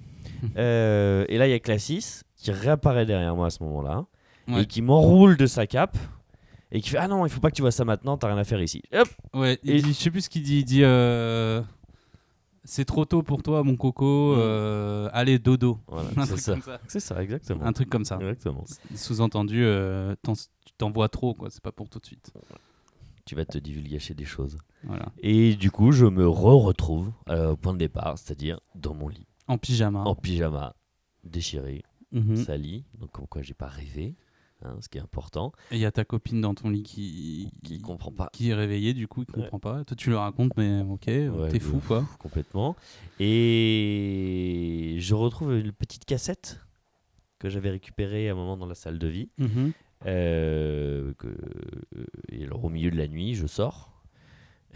Euh, et là, il y a Classis qui réapparaît derrière moi à ce moment-là Ouais. et qui m'enroule de sa cape et qui fait Ah non, il faut pas que tu vois ça maintenant, t'as rien à faire ici. Hop Ouais, il Et- dit, je sais plus ce qu'il dit. Il dit euh, C'est trop tôt pour toi, mon coco. Mm. euh, allez, dodo. Voilà, Un c'est truc ça. comme ça. C'est ça, exactement. Un truc comme ça. Exactement. Sous-entendu, euh, t'en- tu t'envoies trop, quoi. C'est pas pour tout de suite. Tu vas te divulgacher des choses. Voilà. Et du coup, je me re-retrouve euh, au point de départ, c'est-à-dire dans mon lit, En pyjama. en pyjama, déchiré, Mhm. sali, donc comme quoi j'ai pas rêvé, hein, ce qui est important. Et il y a ta copine dans ton lit qui, Qui comprend pas. qui est réveillée, du coup, Ouais. comprend pas. Toi, tu le racontes, mais ok, Ouais, t'es fou, quoi. complètement. Et je retrouve une petite cassette que j'avais récupérée à un moment dans la salle de vie. Mhm. Euh, que, et alors, au milieu de la nuit, je sors.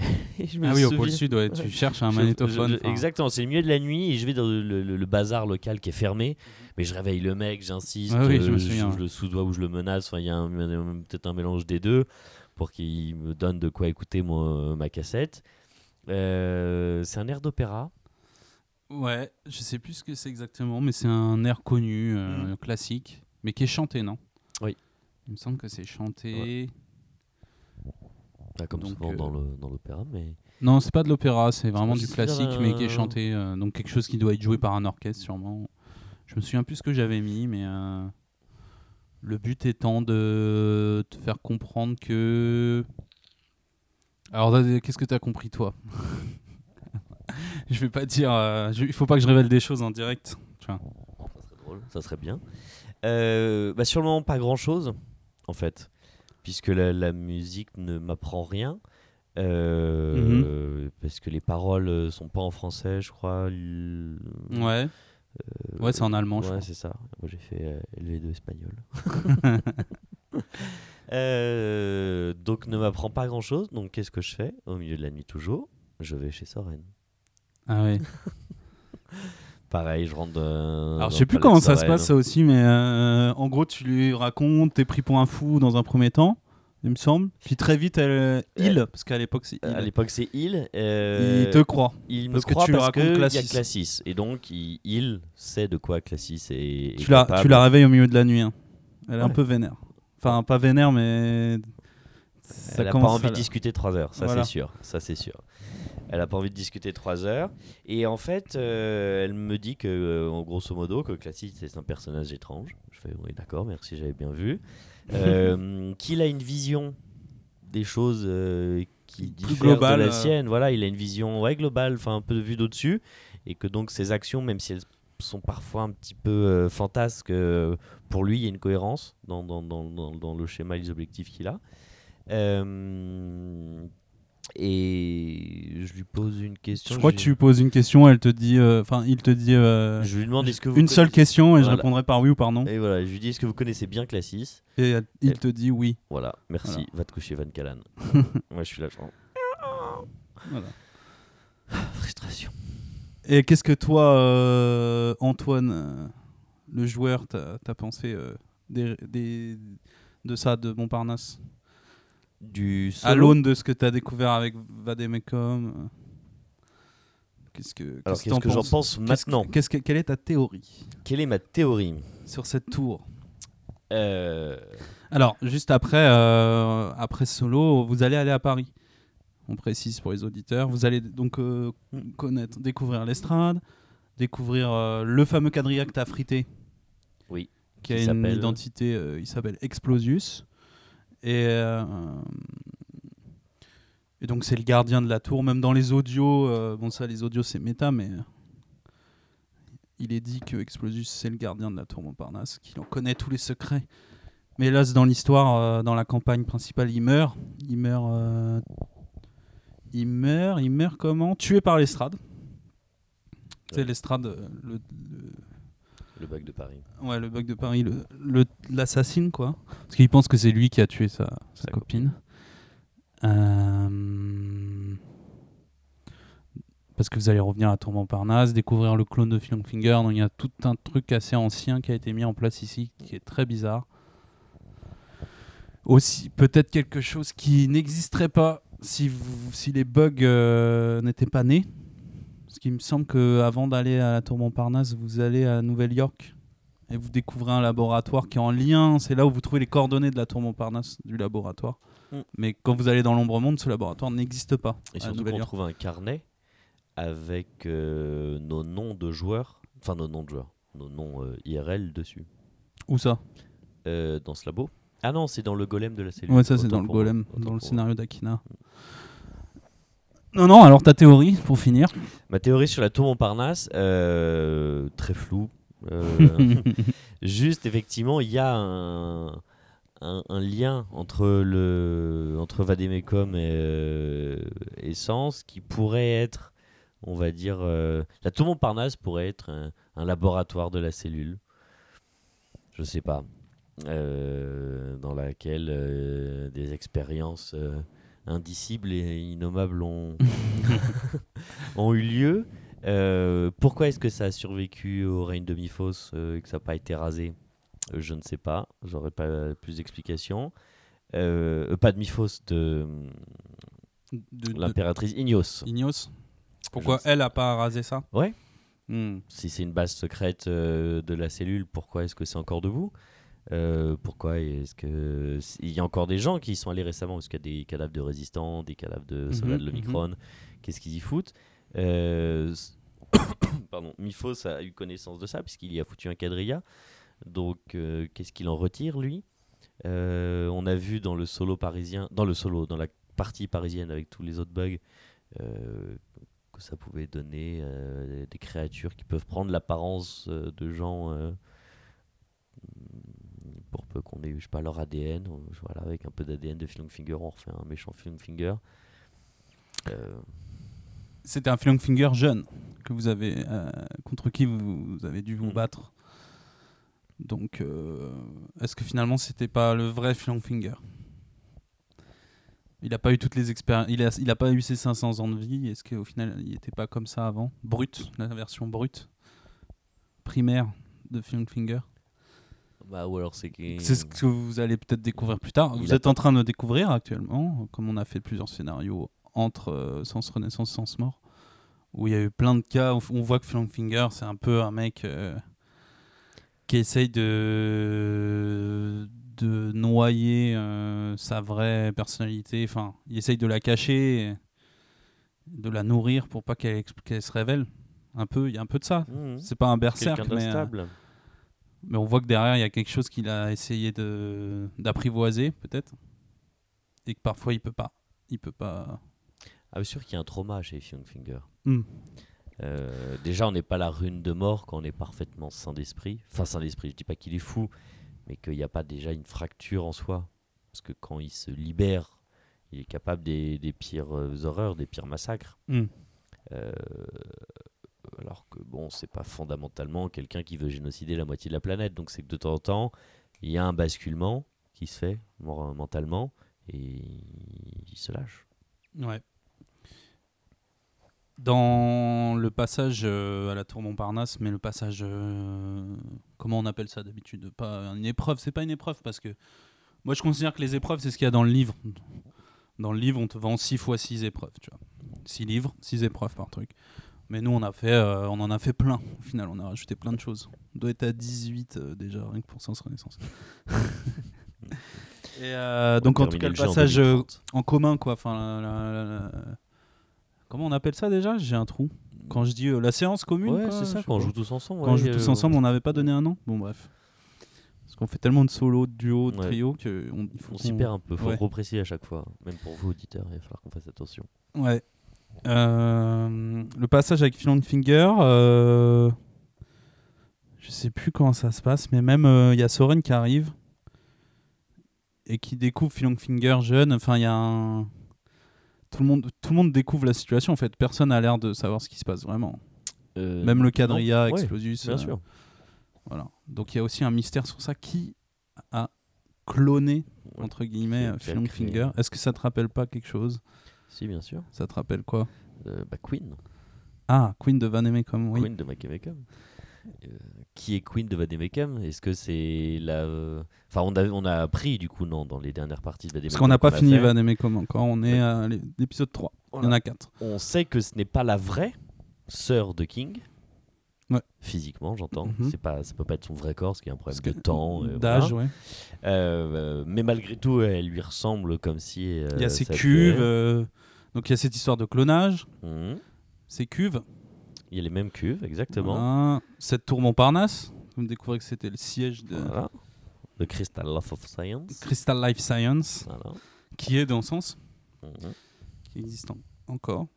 Et je me Ah oui, au pôle sud, ouais, tu cherches un je- magnétophone. je- enfin, exactement, c'est le milieu de la nuit et je vais dans le, le- le bazar local qui est fermé, mais je réveille le mec, j'insiste, Ouais, oui, je euh, je le sous-dois ou je le menace, enfin il y a peut-être un mélange des deux pour qu'il me donne de quoi écouter moi, ma cassette. Euh, c'est un air d'opéra. Ouais, je sais plus ce que c'est exactement, mais c'est un air connu, euh, classique, mais qui est chanté, non? Oui. Il me semble que c'est chanté. Pas comme Donc, souvent euh, dans le- dans l'opéra, mais Non, c'est pas de l'opéra, c'est vraiment du classique, mais qui est euh, chanté. euh, donc quelque chose qui doit être joué par un orchestre, sûrement. Je me souviens plus ce que j'avais mis, mais euh, le but étant de te faire comprendre que. Alors, qu'est-ce que tu as compris, toi? Je vais pas dire. euh, Il faut pas que je révèle des choses en direct. Tu vois. ça serait drôle, ça serait bien. Euh, bah, sur le moment, pas grand chose, en fait, puisque la, la musique ne m'apprend rien. euh, Parce que les paroles euh, sont pas en français, je crois. l- Ouais. Ouais, c'est en allemand, je Ouais, crois. c'est ça. Moi, j'ai fait euh, LV2 espagnol. Euh, donc, ne m'apprend pas grand chose. Donc, qu'est-ce que je fais? Au milieu de la nuit, toujours, je vais chez Soren. Ah ouais. Pareil, je rentre. dans- Alors, je sais plus comment ça se passe, ça aussi, mais euh, en gros, tu lui racontes, t'es pris pour un fou dans un premier temps, il me semble. Puis très vite, elle, il, parce qu'à l'époque, c'est Euh, À il, l'époque, c'est il. euh, il te croit. Il me Parce que tu lui parce racontes que il y a Classis. Classis. Et donc, il, il sait de quoi Classis est, est Tu la, tu la réveilles au milieu de la nuit. hein. Elle est un peu vénère. Enfin, pas vénère, mais. Ça Elle n'a pas envie de la- discuter trois heures, ça Voilà. c'est sûr. Ça c'est sûr. Elle n'a pas envie de discuter trois heures. Et en fait, euh, elle me dit que, euh, en grosso modo, que Classis c'est un personnage étrange. Je fais oui, d'accord, merci, j'avais bien vu. Euh, Qu'il a une vision des choses euh, qui diffère globale, de la sienne. Voilà, il a une vision ouais, globale, enfin un peu de vue d'au-dessus. Et que donc ses actions, même si elles sont parfois un petit peu euh, fantasques, euh, pour lui, il y a une cohérence dans, dans, dans, dans, dans le schéma et les objectifs qu'il a. Euh, et je lui pose une question. Je crois que tu lui poses une question, elle te dit. euh, Enfin, il te dit. euh, Je lui demande est-ce que vous une seule question et je répondrai par oui ou par non. Et voilà, je lui dis est-ce que vous connaissez bien Classis? Et elle- il te dit oui. Voilà, merci, Voilà. va te coucher Van Callan. Moi je suis là, je Voilà. Frustration. Et qu'est-ce que toi, euh, Antoine, le joueur, t'as as pensé des, des- de ça, de Montparnasse? Du À l'aune de ce que tu as découvert avec Vademecum euh, Qu'est-ce que Alors qu'est-ce que j'en pense maintenant qu'est-ce que- Quelle est ta théorie Quelle est ma théorie sur cette tour Euh, Alors, juste après, euh, après Solo, vous allez aller à Paris. On précise pour les auditeurs. Vous allez donc euh, connaître, découvrir l'estrade, découvrir le fameux quadrilla que tu as frité. Oui, Qui a une identité, il s'appelle Explosius. Et, euh, et donc, c'est le gardien de la tour. Même dans les audios, euh, bon, ça, les audios, c'est méta, mais euh, il est dit que Explosius, c'est le gardien de la tour Montparnasse, qu'il en connaît tous les secrets. Mais là, c'est dans l'histoire, dans la campagne principale, il meurt. Il meurt. il meurt, il meurt comment? Tué par l'estrade. C'est l'estrade, le, le- le bug de Paris. ouais, le bug de Paris, le- le- l'assassine, quoi. Parce qu'il pense que c'est lui qui a tué sa, copine. Euh, Parce que vous allez revenir à Tour Montparnasse, découvrir le clone de Finger. Donc il y a tout un truc assez ancien qui a été mis en place ici, qui est très bizarre. Aussi, peut-être quelque chose qui n'existerait pas si, vous, si les bugs euh, n'étaient pas nés. Parce qu'il me semble qu'avant d'aller à la Tour Montparnasse, vous allez à Nouvelle-York et vous découvrez un laboratoire qui est en lien. C'est là où vous trouvez les coordonnées de la Tour Montparnasse, du laboratoire. Mm. Mais quand vous allez dans l'ombre monde, ce laboratoire n'existe pas. Et surtout Nouvelle-York. trouve un carnet avec euh, nos noms de joueurs, enfin nos noms de joueurs, nos noms euh, IRL dessus, Où ça? Euh, dans ce labo. Ah non, c'est dans le golem de la cellule. Ouais, ça c'est dans le golem, dans le scénario d'Akina. Non, non, alors ta théorie, pour finir. Ma théorie sur la tour Montparnasse, euh, très floue. Euh, juste, effectivement, il y a un, un, un lien entre, le, entre Vademecum et, euh, et Sens qui pourrait être, on va dire, euh, la tour Montparnasse pourrait être un, un laboratoire de la cellule. Je sais pas. Dans laquelle des expériences indicibles et innommables ont, ont eu lieu. Euh, pourquoi est-ce que ça a survécu au règne de Miphos euh, et que ça n'a pas été rasé? Euh, Je ne sais pas, j'aurais pas plus d'explications. Euh, pas de Miphos, de l'impératrice Ignos. Ignos Pourquoi elle a pas rasé ça? Ouais. Hmm. Si c'est une base secrète euh, de la cellule, pourquoi est-ce que c'est encore debout? Euh, Pourquoi est-ce que il y a encore des gens qui y sont allés récemment? Parce qu'il y a des cadavres de résistants, des cadavres de soldats de Mhm, l'Omicron? Qu'est-ce qu'ils y foutent? Euh, Pardon, Miphos a eu connaissance de ça puisqu'il y a foutu un quadrilla. Donc euh, qu'est-ce qu'il en retire lui? Euh, On a vu dans le solo parisien, dans le solo, dans la partie parisienne avec tous les autres bugs. que ça pouvait donner des créatures qui peuvent prendre l'apparence de gens qu'on ait eu je sais pas leur ADN voilà avec un peu d'ADN de Finger on refait un méchant Finger euh, C'était un Finger jeune que vous avez euh, contre qui vous, vous avez dû vous Mm. battre. Donc, euh, est-ce que finalement c'était pas le vrai Finger Il a pas eu toutes les expériences. Il a, il a pas eu ses 500 ans de vie. Est-ce qu'au final il était pas comme ça avant? Brut, la version brute, primaire de Finger. Bah ou alors c'est que C'est ce que vous allez peut-être découvrir plus tard. Il Vous êtes en train de découvrir actuellement, comme on a fait plusieurs scénarios entre euh, Sens Renaissance, Sens Mort, où il y a eu plein de cas où on voit que Finger, c'est un peu un mec euh, qui essaye de, de noyer euh, sa vraie personnalité. Enfin, il essaye de la cacher, de la nourrir pour pas qu'elle se révèle. Un peu, il y a un peu de ça. Mhm. C'est pas un berserk, mais, euh, mais on voit que derrière, il y a quelque chose qu'il a essayé de d'apprivoiser, peut-être. Et que parfois, il peut pas. Il peut pas. ah bien sûr qu'il y a un trauma chez Finger Hmm. Euh, déjà, on n'est pas la rune de mort quand on est parfaitement sain d'esprit. Enfin, sain d'esprit, je dis pas qu'il est fou, mais qu'il n'y a pas déjà une fracture en soi. Parce que quand il se libère, il est capable des, des pires euh, horreurs, des pires massacres. Hmm. Euh, alors que, bon, c'est pas fondamentalement quelqu'un qui veut génocider la moitié de la planète. Donc, c'est que de temps en temps, il y a un basculement qui se fait mentalement et il se lâche. Ouais. Dans le passage euh, à la tour Montparnasse, mais le passage. euh, comment on appelle ça d'habitude? Pas une épreuve, c'est pas une épreuve parce que. Moi, je considère que les épreuves, c'est ce qu'il y a dans le livre. Dans le livre, on te vend 6 fois 6 épreuves, tu vois. 6 livres, 6 épreuves par truc. Mais nous, on, a fait, euh, on en a fait plein. Au final, on a rajouté plein de choses. On doit être à 18 euh, déjà, rien que pour Sens Renaissance. Et euh, donc, en tout cas, le passage euh, en commun, quoi. Enfin, la- la- la- la- Comment on appelle ça déjà? J'ai un trou. Quand je dis euh, la séance commune, Ouais, c'est ça, quand on joue tous ensemble. Quand on ouais, joue tous ensemble, on n'avait pas donné un nom Bon, bref. Parce qu'on fait tellement de solos, de duos, de Ouais. trios que on, il faut On s'y perd un peu, faut Ouais. repréciser à chaque fois. Même pour vous, auditeurs, il va falloir qu'on fasse attention. Ouais. Euh, le passage avec Finger, euh, je sais plus comment ça se passe, mais même euh, il y a Soren qui arrive et qui découvre Finger jeune. Enfin, il y a un. Tout le, monde, tout le monde découvre la situation en fait. Personne n'a l'air de savoir ce qui se passe vraiment. Euh, Même le non, quadrilla, ouais, Explosus. Bien sûr. Voilà. Donc il y a aussi un mystère sur ça. Qui a cloné, entre guillemets, Finger Est-ce que ça te rappelle pas quelque chose? Si, bien sûr. Ça te rappelle quoi? Euh, bah, Queen. Ah, Queen de Van Emmekom, oui. Queen de Makemekum. Euh, qui est Queen de Vademekum Est-ce que c'est la. euh, Enfin, on a, on a appris du coup, non, dans les dernières parties de Vademekum. Parce qu'on n'a pas fini. Van Emmekom encore. On est à l'é- l'épisode 3. Il y en Voilà. a 4. On sait que ce n'est pas la vraie sœur de King. Ouais. Physiquement, j'entends. C'est pas, ça peut pas être son vrai corps, qu'il y a un problème Parce de temps. euh, D'âge, voilà. ouais. Euh, mais malgré tout, elle lui ressemble comme si. Il y a ça cuves. Donc il y a cette histoire de clonage. Mhm. Ces cuves. Il y a les mêmes cuves, exactement. Voilà. Cette tour Montparnasse. Vous découvrez que c'était le siège de Voilà. Crystal Love of Science. Crystal Life Science, Voilà. qui est dans le sens, Mhm. qui existe en- encore.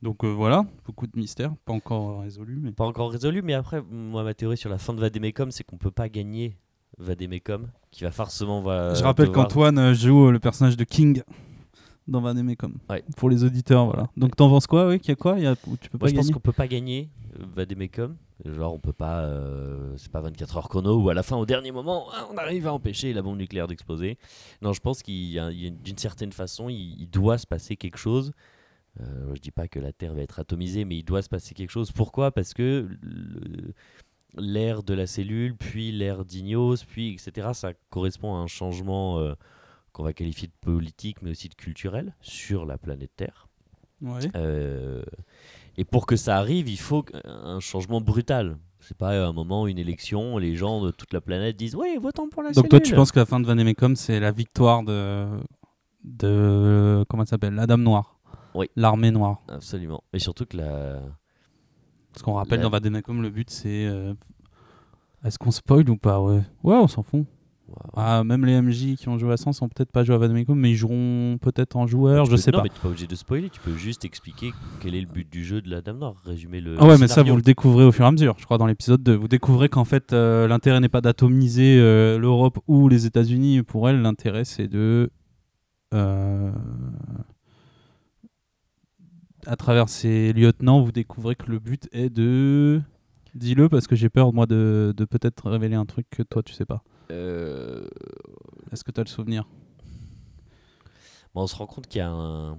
Donc euh, voilà, beaucoup de mystères, pas encore résolus. Mais... Pas encore résolu, mais après, moi, ma théorie sur la fin de Vademecum, c'est qu'on peut pas gagner Vademecum, qui va forcément. Va Je rappelle devoir- qu'Antoine euh, joue euh, le personnage de King dans Van Emmekom. Ouais. Pour les auditeurs, voilà. Donc t'en penses quoi Oui, qu'il y a quoi Il y a- Tu peux pas Moi, je pense qu'on peut pas gagner euh, Vademecum. Genre, on peut pas. euh, c'est pas 24 heures chrono où à la fin, au dernier moment, ah, on arrive à empêcher la bombe nucléaire d'exploser. Non, je pense qu'il y a, il y a- d'une certaine façon, il, il doit se passer quelque chose. Euh, je dis pas que la Terre va être atomisée, mais il doit se passer quelque chose. Pourquoi? Parce que le- l'ère de la cellule, puis l'ère d'Ignos, puis etc., ça correspond à un changement euh, qu'on va qualifier de politique, mais aussi de culturel sur la planète Terre. Ouais. Euh, et pour que ça arrive, il faut un changement brutal. C'est pas à un moment, une élection, les gens de toute la planète disent Oui, votons pour la Donc toi, tu penses que la fin de Vanemecum, c'est la victoire de de comment ça s'appelle, la Dame Noire. Oui. L'armée noire. Absolument. Et surtout que la. Parce qu'on rappelle La- dans Vanemecum, le but c'est euh, est-ce qu'on spoil ou pas? Ouais. Ouais, on s'en fout. Ah, même les MJ qui ont joué à 100 sont peut-être pas joués à Vanemecum, mais ils joueront peut-être en joueur, Tu je peux- sais non, pas. mais tu pas obligé de spoiler, tu peux juste expliquer quel est le but du jeu de la Dame Noire, résumer le. Ah ouais, mais ça, vous le découvrez au fur et à mesure. Je crois dans l'épisode 2. Vous découvrez qu'en fait, euh, l'intérêt n'est pas d'atomiser euh, l'Europe ou les États-Unis. Pour elle, l'intérêt, c'est de. euh, à travers ses lieutenants, vous découvrez que le but est de. Dis-le parce que j'ai peur, moi, de, de peut-être révéler un truc que toi, tu sais pas. Euh, Est-ce que tu as le souvenir? Bon, on se rend compte qu'il y a un-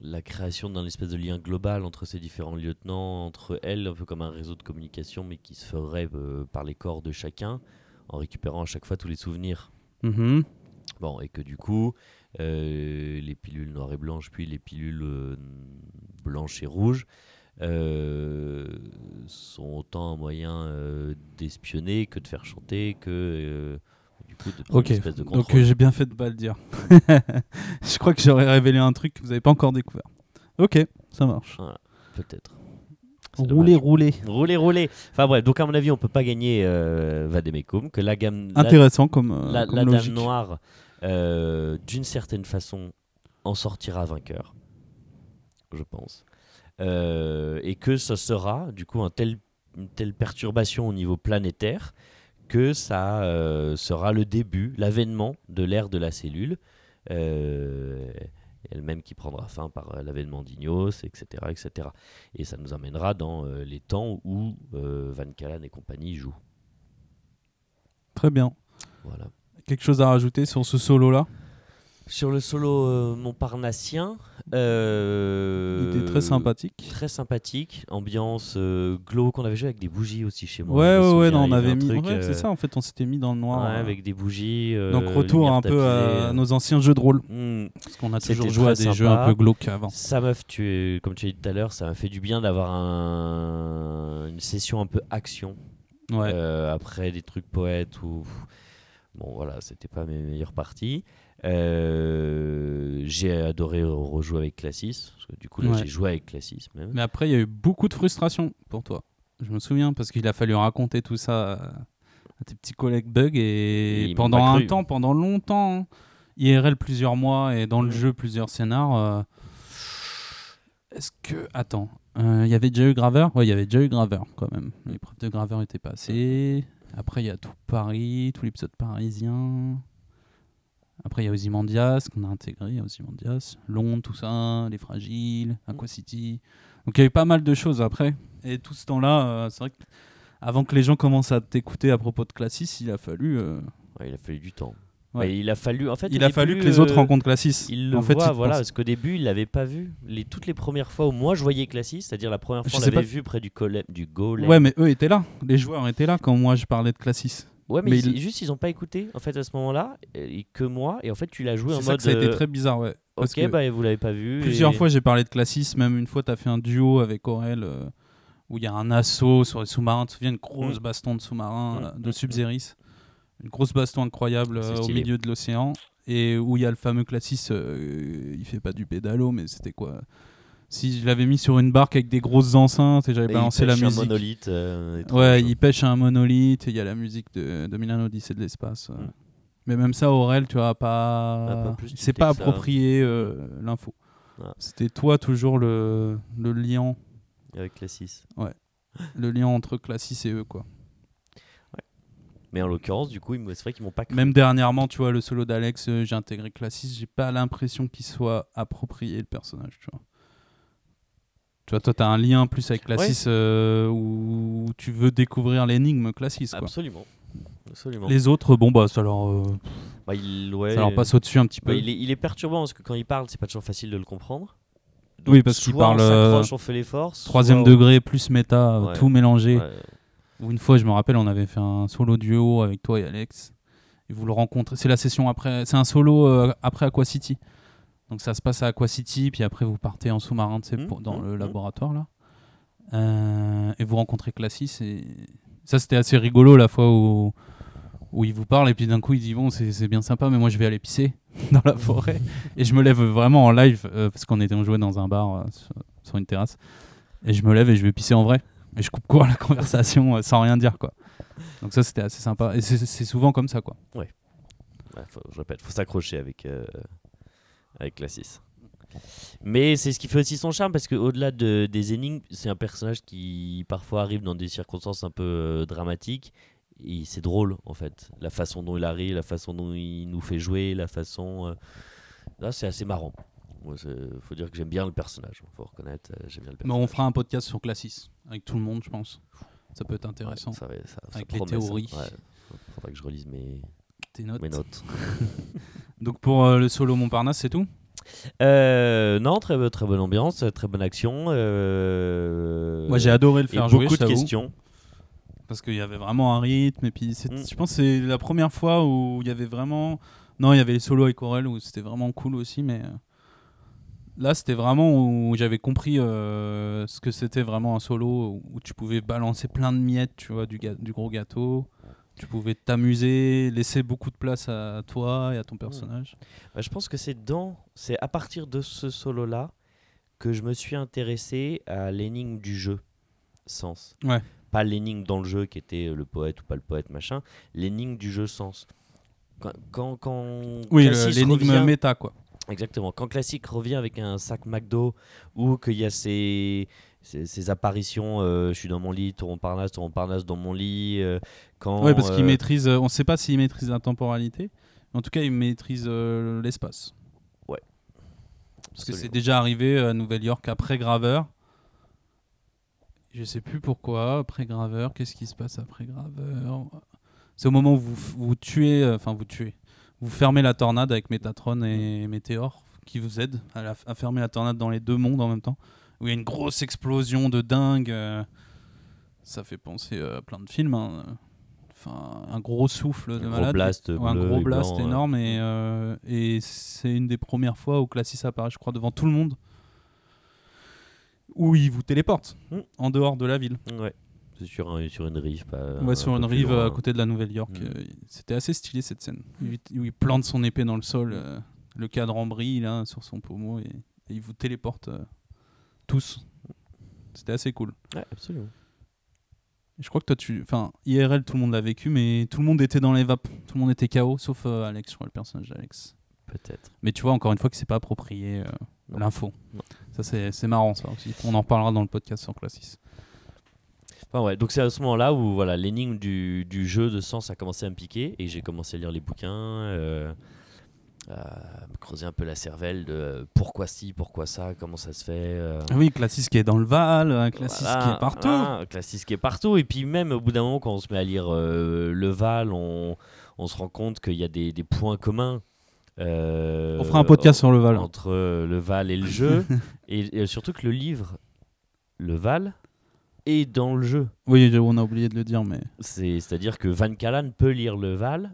la création d'un espèce de lien global entre ces différents lieutenants, entre elles, un peu comme un réseau de communication, mais qui se ferait euh, par les corps de chacun, en récupérant à chaque fois tous les souvenirs. Mhm. Bon, et que du coup, euh, les pilules noires et blanches, puis les pilules euh, blanches et rouges, euh, sont autant un moyen euh, d'espionner que de faire chanter, que euh, du coup de prendre une espèce de donc contrôle. euh, j'ai bien fait de pas le dire. Je crois que j'aurais révélé un truc que vous n'avez pas encore découvert. Ok, ça marche. Peut-être. Dommage. roulez. Roulez, roulez. Enfin bref, donc à mon avis, on peut pas gagner euh, Vademecum, que la gamme, la- Intéressant comme, euh, la, comme la logique. Dame Noire, euh, d'une certaine façon, en sortira vainqueur, je pense. Euh, et que ce sera, du coup, un tel, une telle perturbation au niveau planétaire que ça euh, sera le début, l'avènement de l'ère de la cellule, euh, elle-même qui prendra fin par l'avènement d'Ignos, etc., etc. Et ça nous amènera dans euh, les temps où Van Callan et compagnie jouent. Très bien. Voilà. Quelque chose à rajouter sur ce solo-là? Sur le solo euh, montparnassien, euh, Il était très sympathique. Très sympathique, ambiance euh, glow qu'on avait joué avec des bougies aussi chez moi. Ouais, ouais, ouais, non, on avait mis. ouais, euh, c'est ça, en fait, on s'était mis dans le noir. ouais, euh. avec des bougies. Donc, retour un peu à nos anciens jeux de rôle. Hmm. Parce qu'on a toujours joué à des jeux un peu glauques avant. Ça m'a fait, comme tu as dit tout à l'heure, ça m'a fait du bien d'avoir un- une session un peu action Ouais. après des trucs poètes ou bon voilà c'était pas mes meilleures parties Euh, j'ai adoré rejouer avec Classis parce que du coup là Ouais. j'ai joué avec Classis même Mais après, il y a eu beaucoup de frustration pour toi. Je me souviens, parce qu'il a fallu raconter tout ça à, tes petits collègues Bug. Et, pendant un cru. temps, pendant longtemps, hein, IRL plusieurs mois et dans le jeu plusieurs scénars. euh, Est-ce que. Attends. euh, Il y avait déjà eu Graveur Ouais, il y avait déjà eu Graveur quand même. L'épreuve de Graveur était passée. Après, il y a tout Paris, tout l'épisode parisien. Après, il y a Ozymandias qu'on a intégré. Il y a Ozymandias, Londres, tout ça, Les Fragiles, Aqua City. Donc, il y a eu pas mal de choses après. Et tout ce temps-là, euh, c'est vrai que avant que les gens commencent à t'écouter à propos de Classis, il a fallu. euh, Ouais, il a fallu du temps Ouais. Il a fallu en fait il a fallu que les autres euh, rencontrent Classis. il le en fait, voit, il voilà, pense- parce qu'au début, il l'avait pas vu. Les, toutes les premières fois où moi je voyais Classis, c'est-à-dire la première Je fois on sais l'avait pas- vu près du, du golem. Ouais, mais eux étaient là. Les joueurs étaient là quand moi je parlais de Classis. Ouais, mais, mais ils- il- juste ils ont pas écouté en fait à ce moment-là, et que moi, et en fait tu l'as joué en ça mode. que ça a été euh, très bizarre, ouais. Parce ok, bah vous l'avez pas vu. plusieurs et- fois j'ai parlé de Classis, même une fois tu as fait un duo avec Aurel euh, où il y a un assaut sur les sous-marins. Tu te souviens, une grosse Mm. baston de sous-marins Mm, mm, de. Sub-Zeris Une grosse baston incroyable euh, au milieu de l'océan. Et où il y a le fameux Classis, euh, il fait pas du pédalo, mais c'était quoi Si je l'avais mis sur une barque avec des grosses enceintes et j'avais il balancé la pêche un musique. monolithe. euh. Ouais, il pêche un monolithe et il y a la musique de, de Milan Odyssée de l'espace. euh. Mm. Mais même ça, Aurel, tu vois, pas. Ah, pas il s'est pas ça. approprié euh, l'info. Ah. C'était toi toujours le, le lien Avec Classis. le lien entre Classis et eux, quoi. Mais en l'occurrence, du coup, c'est vrai qu'ils m'ont pas cru. Même dernièrement, tu vois, le solo d'Alex, euh, j'ai intégré Classis, j'ai pas l'impression qu'il soit approprié le personnage, tu vois. Tu vois, toi, t'as un lien plus avec Classis euh, où tu veux découvrir l'énigme. Quoi. Absolument. Absolument. Les autres, bon, bah, ça leur, euh, Bah, il, ouais, ça leur passe au-dessus un petit peu. bah, il, est, il est perturbant parce que quand il parle, c'est pas toujours facile de le comprendre. Oui, parce qu'il parle, On euh, s'accroche, on fait l'effort. Troisième degré, plus méta, Ouais. tout mélangé. Ouais. Ou Une fois, je me rappelle, on avait fait un solo duo avec toi et Alex. Et vous le rencontrez. C'est la session après. C'est un solo euh, après Aqua City. Donc ça se passe à Aqua City, puis après vous partez en sous-marin pour- dans mhm, le mhm. laboratoire là. Euh, et vous rencontrez Classis. Et ça, c'était assez rigolo la fois où, où il vous parle. Et puis d'un coup, il dit Bon, c'est bien sympa, mais moi je vais aller pisser dans la forêt. et je me lève vraiment en live, euh, parce qu'on était on jouait dans un bar euh, sur, sur une terrasse. Et je me lève et je vais pisser en vrai. Et je coupe court la conversation sans rien dire quoi. Donc ça c'était assez sympa. Et c'est souvent comme ça quoi. Ouais, faut- je répète, faut s'accrocher avec, avec la 6. Mais c'est ce qui fait aussi son charme parce qu'au-delà de, des énigmes, c'est un personnage qui parfois arrive dans des circonstances un peu euh, dramatiques et c'est drôle en fait. La façon dont il arrive, la façon dont il nous fait jouer, la façon. euh, Là, c'est assez marrant. Moi, faut dire que j'aime bien le personnage, faut reconnaître, euh, j'aime bien le Mais personnage. on fera un podcast sur Classis avec tout le monde je pense. Ça peut être intéressant. Ouais, ça va- ça- ça Avec les théories. Ouais, faudrait que je relise mes, Tes notes. mes notes. Donc pour euh, le solo Montparnasse c'est tout? Euh, non, très, très bonne ambiance, très bonne action. euh, Moi j'ai adoré le et faire beaucoup jouer. je de questions. parce qu'il y avait vraiment un rythme et puis Mm. je pense que c'est la première fois où il y avait vraiment non il y avait les solos avec Aurel où c'était vraiment cool aussi mais là c'était vraiment où j'avais compris euh, ce que c'était vraiment un solo où tu pouvais balancer plein de miettes tu vois du, ga- du gros gâteau tu pouvais t'amuser laisser beaucoup de place à toi et à ton personnage Bah, je pense que c'est dans, c'est à partir de ce solo-là que je me suis intéressé à l'énigme du jeu, sens. Ouais. Pas l'énigme dans le jeu qui était le poète ou pas le poète, machin. L'énigme du jeu, sens. Quand, quand, quand oui l'énigme revient- méta quoi Exactement. Quand Classic revient avec un sac McDo ou qu'il y a ces, ces, ces apparitions, euh, je suis dans mon lit, Toron Parnasse, Toron Parnasse dans mon lit. euh, quand, ouais parce qu'il euh, maîtrise on sait pas s'il maîtrise la temporalité mais en tout cas il maîtrise l'espace Parce que c'est déjà arrivé à Nouvelle-York après Graveur. Je sais plus pourquoi, après Graveur, qu'est-ce qui se passe après Graveur? C'est au moment où vous, vous tuez, enfin vous tuez, vous fermez la tornade avec Métatron et Météor qui vous aident à, la- à fermer la tornade dans les deux mondes en même temps. Où il y a une grosse explosion de dingue. euh, ça fait penser euh, à plein de films. hein. Enfin, un gros souffle de Un gros malade. blast Ouais, un gros et blast blanc, ouais. énorme. Et, euh, et c'est une des premières fois où Classis apparaît, je crois, devant tout le monde. Où il vous téléporte Mm. en dehors de la ville. Ouais. C'est sur, un- sur une rive. Pas, ouais, un sur une rive loin. à côté de la Nouvelle-York. Mm. Euh, C'était assez stylé cette scène. Où il, où il plante son épée dans le sol, euh, le cadran brille là, sur son pommeau et, et il vous téléporte euh, tous. C'était assez cool. Ouais, absolument. Et je crois que toi, tu. Enfin, IRL, tout le monde l'a vécu, mais tout le monde était dans les vapes. Tout le monde était KO, sauf euh, Alex, je crois, le personnage d'Alex. Peut-être. Mais tu vois, encore une fois, que c'est pas approprié euh, l'info. Ça, c'est marrant, ça aussi. On en reparlera dans le podcast sur Classis. Enfin, ouais, donc c'est à ce moment-là où voilà, l'énigme du, du jeu de sens a commencé à me piquer et j'ai commencé à lire les bouquins, euh, creuser un peu la cervelle de euh, pourquoi ci, pourquoi ça, comment ça se fait. euh, Ah oui, Classis qui est dans le Val, un Classis voilà, qui est partout. un Classis qui est partout. Et puis même au bout d'un moment, quand on se met à lire euh, le Val, on, on se rend compte qu'il y a des, des points communs. euh, On fera un podcast sur le Val. Entre euh, le Val et le jeu. et, et surtout que le livre, le Val, est dans le jeu. Oui, on a oublié de le dire, mais. C'est- C'est-à-dire que Van Callan peut lire le Val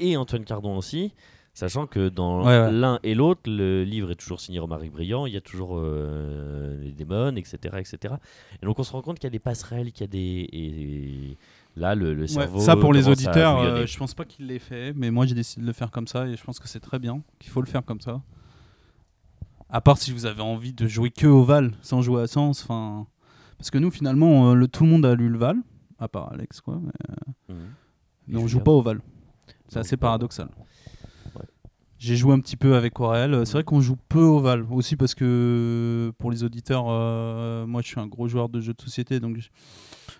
et Antoine Cardon aussi, sachant que dans Ouais, ouais. l'un et l'autre, le livre est toujours signé Romaric Briand, il y a toujours euh, les démons, etc., etc. Et donc on se rend compte qu'il y a des passerelles, qu'il y a des... Et là, le, le Ouais, cerveau... ça pour les auditeurs, euh, je pense pas qu'il l'ait fait, mais moi j'ai décidé de le faire comme ça et je pense que c'est très bien, qu'il faut le faire comme ça. À part si vous avez envie de jouer que au Val, sans jouer à Sens, enfin. Parce que nous finalement, euh, le, tout le monde a lu le Val, à part Alex, quoi. Mais, Mhm. mais on je joue pas au Val. C'est assez pas au Val. paradoxal. Ouais. J'ai joué un petit peu avec Aurel. C'est vrai qu'on joue peu au Val, aussi parce que pour les auditeurs, euh, moi je suis un gros joueur de jeux de société, donc je,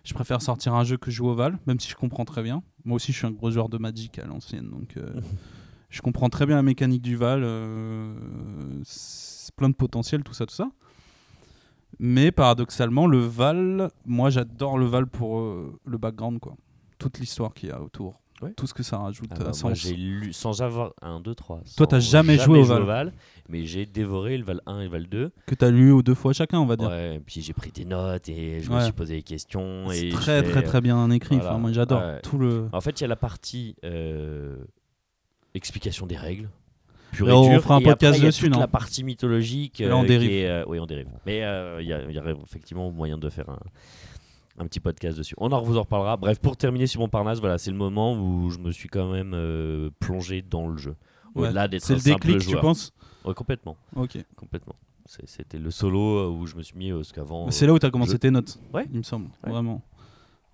je préfère sortir un jeu que jouer au Val, même si je comprends très bien. Moi aussi je suis un gros joueur de Magic à l'ancienne, donc euh, je comprends très bien la mécanique du Val. euh, c'est plein de potentiel, tout ça, tout ça. Mais paradoxalement, le Val, moi j'adore le Val pour euh, le background, quoi. Toute l'histoire qu'il y a autour. Ouais. Tout ce que ça rajoute Ah bah, sens. moi, j'ai lu sans avoir 1, 2, 3. Toi, t'as jamais joué au Val. mais j'ai dévoré le Val 1 et le Val 2. Que t'as lu deux fois chacun, on va dire. Ouais, et puis j'ai pris des notes et je me suis posé des questions. C'est très, très, très bien écrit. voilà. Enfin, moi j'adore Ouais. tout le. En fait, il y a la partie euh, explication des règles. Pure Et on dure, fera un et après, podcast y a dessus, toute non la partie mythologique. Là, on euh, dérive. euh, oui, on dérive. Mais euh, il y, a- y aurait effectivement moyen de faire un, un petit podcast dessus. On en vous en reparlera. Bref, pour terminer sur Montparnasse, voilà, c'est le moment où je me suis quand même euh, plongé dans le jeu. Ouais. Au-delà d'être C'est le simple déclic, tu joueur. penses Ouais, complètement, Ok. complètement. C'est- C'était le solo euh, où je me suis mis, euh, parce qu'avant. C'est là où t'as commencé je- tes notes. Ouais. Il me semble. Ouais. Vraiment.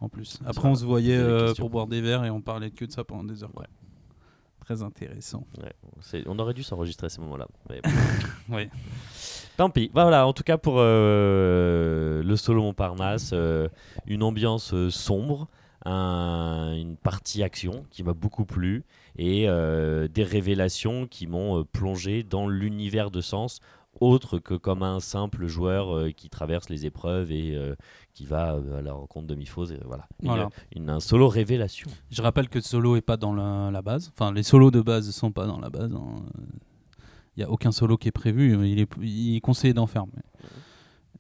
En plus. Après, on se voyait euh, pour boire des verres et on parlait que de ça pendant des heures. Très intéressant. Ouais, on aurait dû s'enregistrer à ce moment-là. mais Ouais. Tant pis. Bah voilà, en tout cas pour euh, le solo Montparnasse, euh, une ambiance euh, sombre, un- une partie action qui m'a beaucoup plu et des révélations qui m'ont plongé dans l'univers de Sens autre que comme un simple joueur euh, qui traverse les épreuves et euh, qui va euh, à la rencontre de Miphos. et voilà, Voilà. une- un solo révélation. Je rappelle que solo est pas dans la, la base. Enfin, les solos de base sont pas dans la base. Il n'y a aucun solo qui est prévu. Il est, il est conseillé d'en faire. Mais...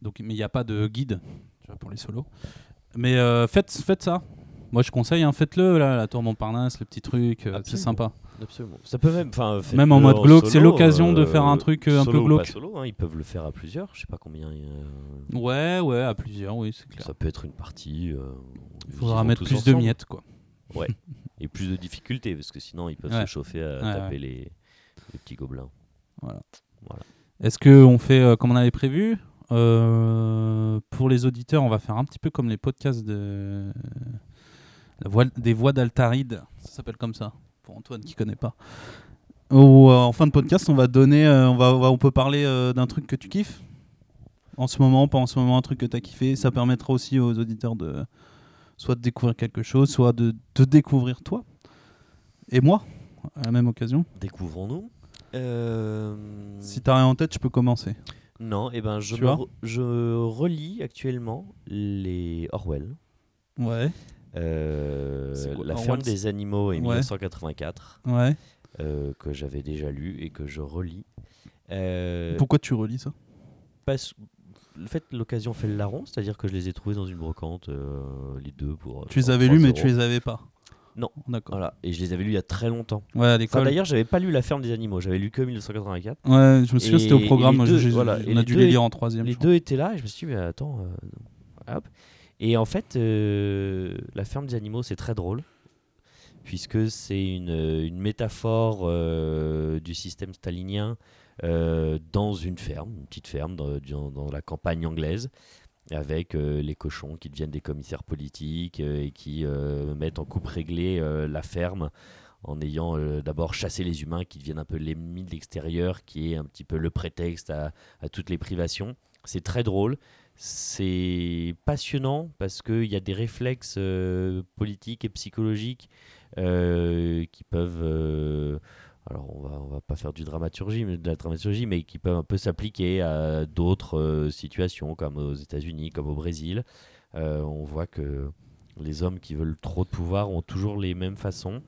Donc, mais il n'y a pas de guide tu vois, pour les solos. Mais faites, faites ça. Moi, je conseille, hein, faites-le, là, la tour Montparnasse, le petit truc, euh, c'est sympa. Absolument. Ça peut même, enfin, Même en mode glauque, c'est l'occasion de faire un truc, euh, un peu glauque. pas solo, hein, ils peuvent le faire à plusieurs. Je sais pas combien. euh, Ouais, ouais, à plusieurs, oui, c'est clair. Ça peut être une partie. euh, Il faudra mettre plus de miettes, quoi. Et plus de difficultés, parce que sinon ils peuvent Ouais. se chauffer à Ouais, taper Les, les petits gobelins. Est-ce que on fait euh, comme on avait prévu Euh, Pour les auditeurs, on va faire un petit peu comme les podcasts de voix- des voix d'Altaride. Ça s'appelle comme ça. Pour Antoine qui connaît pas. Où, euh, en fin de podcast, on va donner, euh, on va, on peut parler euh, d'un truc que tu kiffes en ce moment, pas en ce moment, un truc que tu as kiffé. Ça permettra aussi aux auditeurs de soit de découvrir quelque chose, soit de te découvrir toi et moi à la même occasion. Découvrons-nous. Si t'as rien en tête, je peux commencer. Non, et ben je, Tu je relis actuellement les Orwell. Ouais. Euh, quoi, la ferme des animaux et Ouais. 1984 Ouais. euh, que j'avais déjà lu et que je relis. Euh, Pourquoi tu relis ça? parce- le fait l'occasion fait le larron, c'est-à-dire que je les ai trouvés dans une brocante euh, les deux pour. Tu les avais 3 lus, mais euros. tu les avais pas? Non. D'accord. Voilà, et je les avais lus il y a très longtemps. Ouais, à Enfin, l'école. d'ailleurs, j'avais pas lu La ferme des animaux, j'avais lu que 1984. ouais, je me souviens, c'était au programme. je- je- voilà, on a dû les lire en troisième. Les deux étaient là et je me suis dit, mais attends. euh, hop. Et en fait, euh, La ferme des animaux, c'est très drôle. Puisque c'est une, une métaphore euh, du système stalinien euh, dans une ferme, une petite ferme dans, la campagne anglaise, avec euh, les cochons qui deviennent des commissaires politiques euh, et qui euh, mettent en coupe réglée euh, la ferme en ayant euh, d'abord chassé les humains qui deviennent un peu l'ennemi de l'extérieur, qui est un petit peu le prétexte à toutes les privations. C'est très drôle, c'est passionnant parce qu'il y a des réflexes euh, politiques et psychologiques euh, qui peuvent... euh, alors on va, on va pas faire du dramaturgie, de la dramaturgie, mais qui peuvent un peu s'appliquer à d'autres situations, comme aux États-Unis, comme au Brésil. On voit que les hommes qui veulent trop de pouvoir ont toujours les mêmes façons.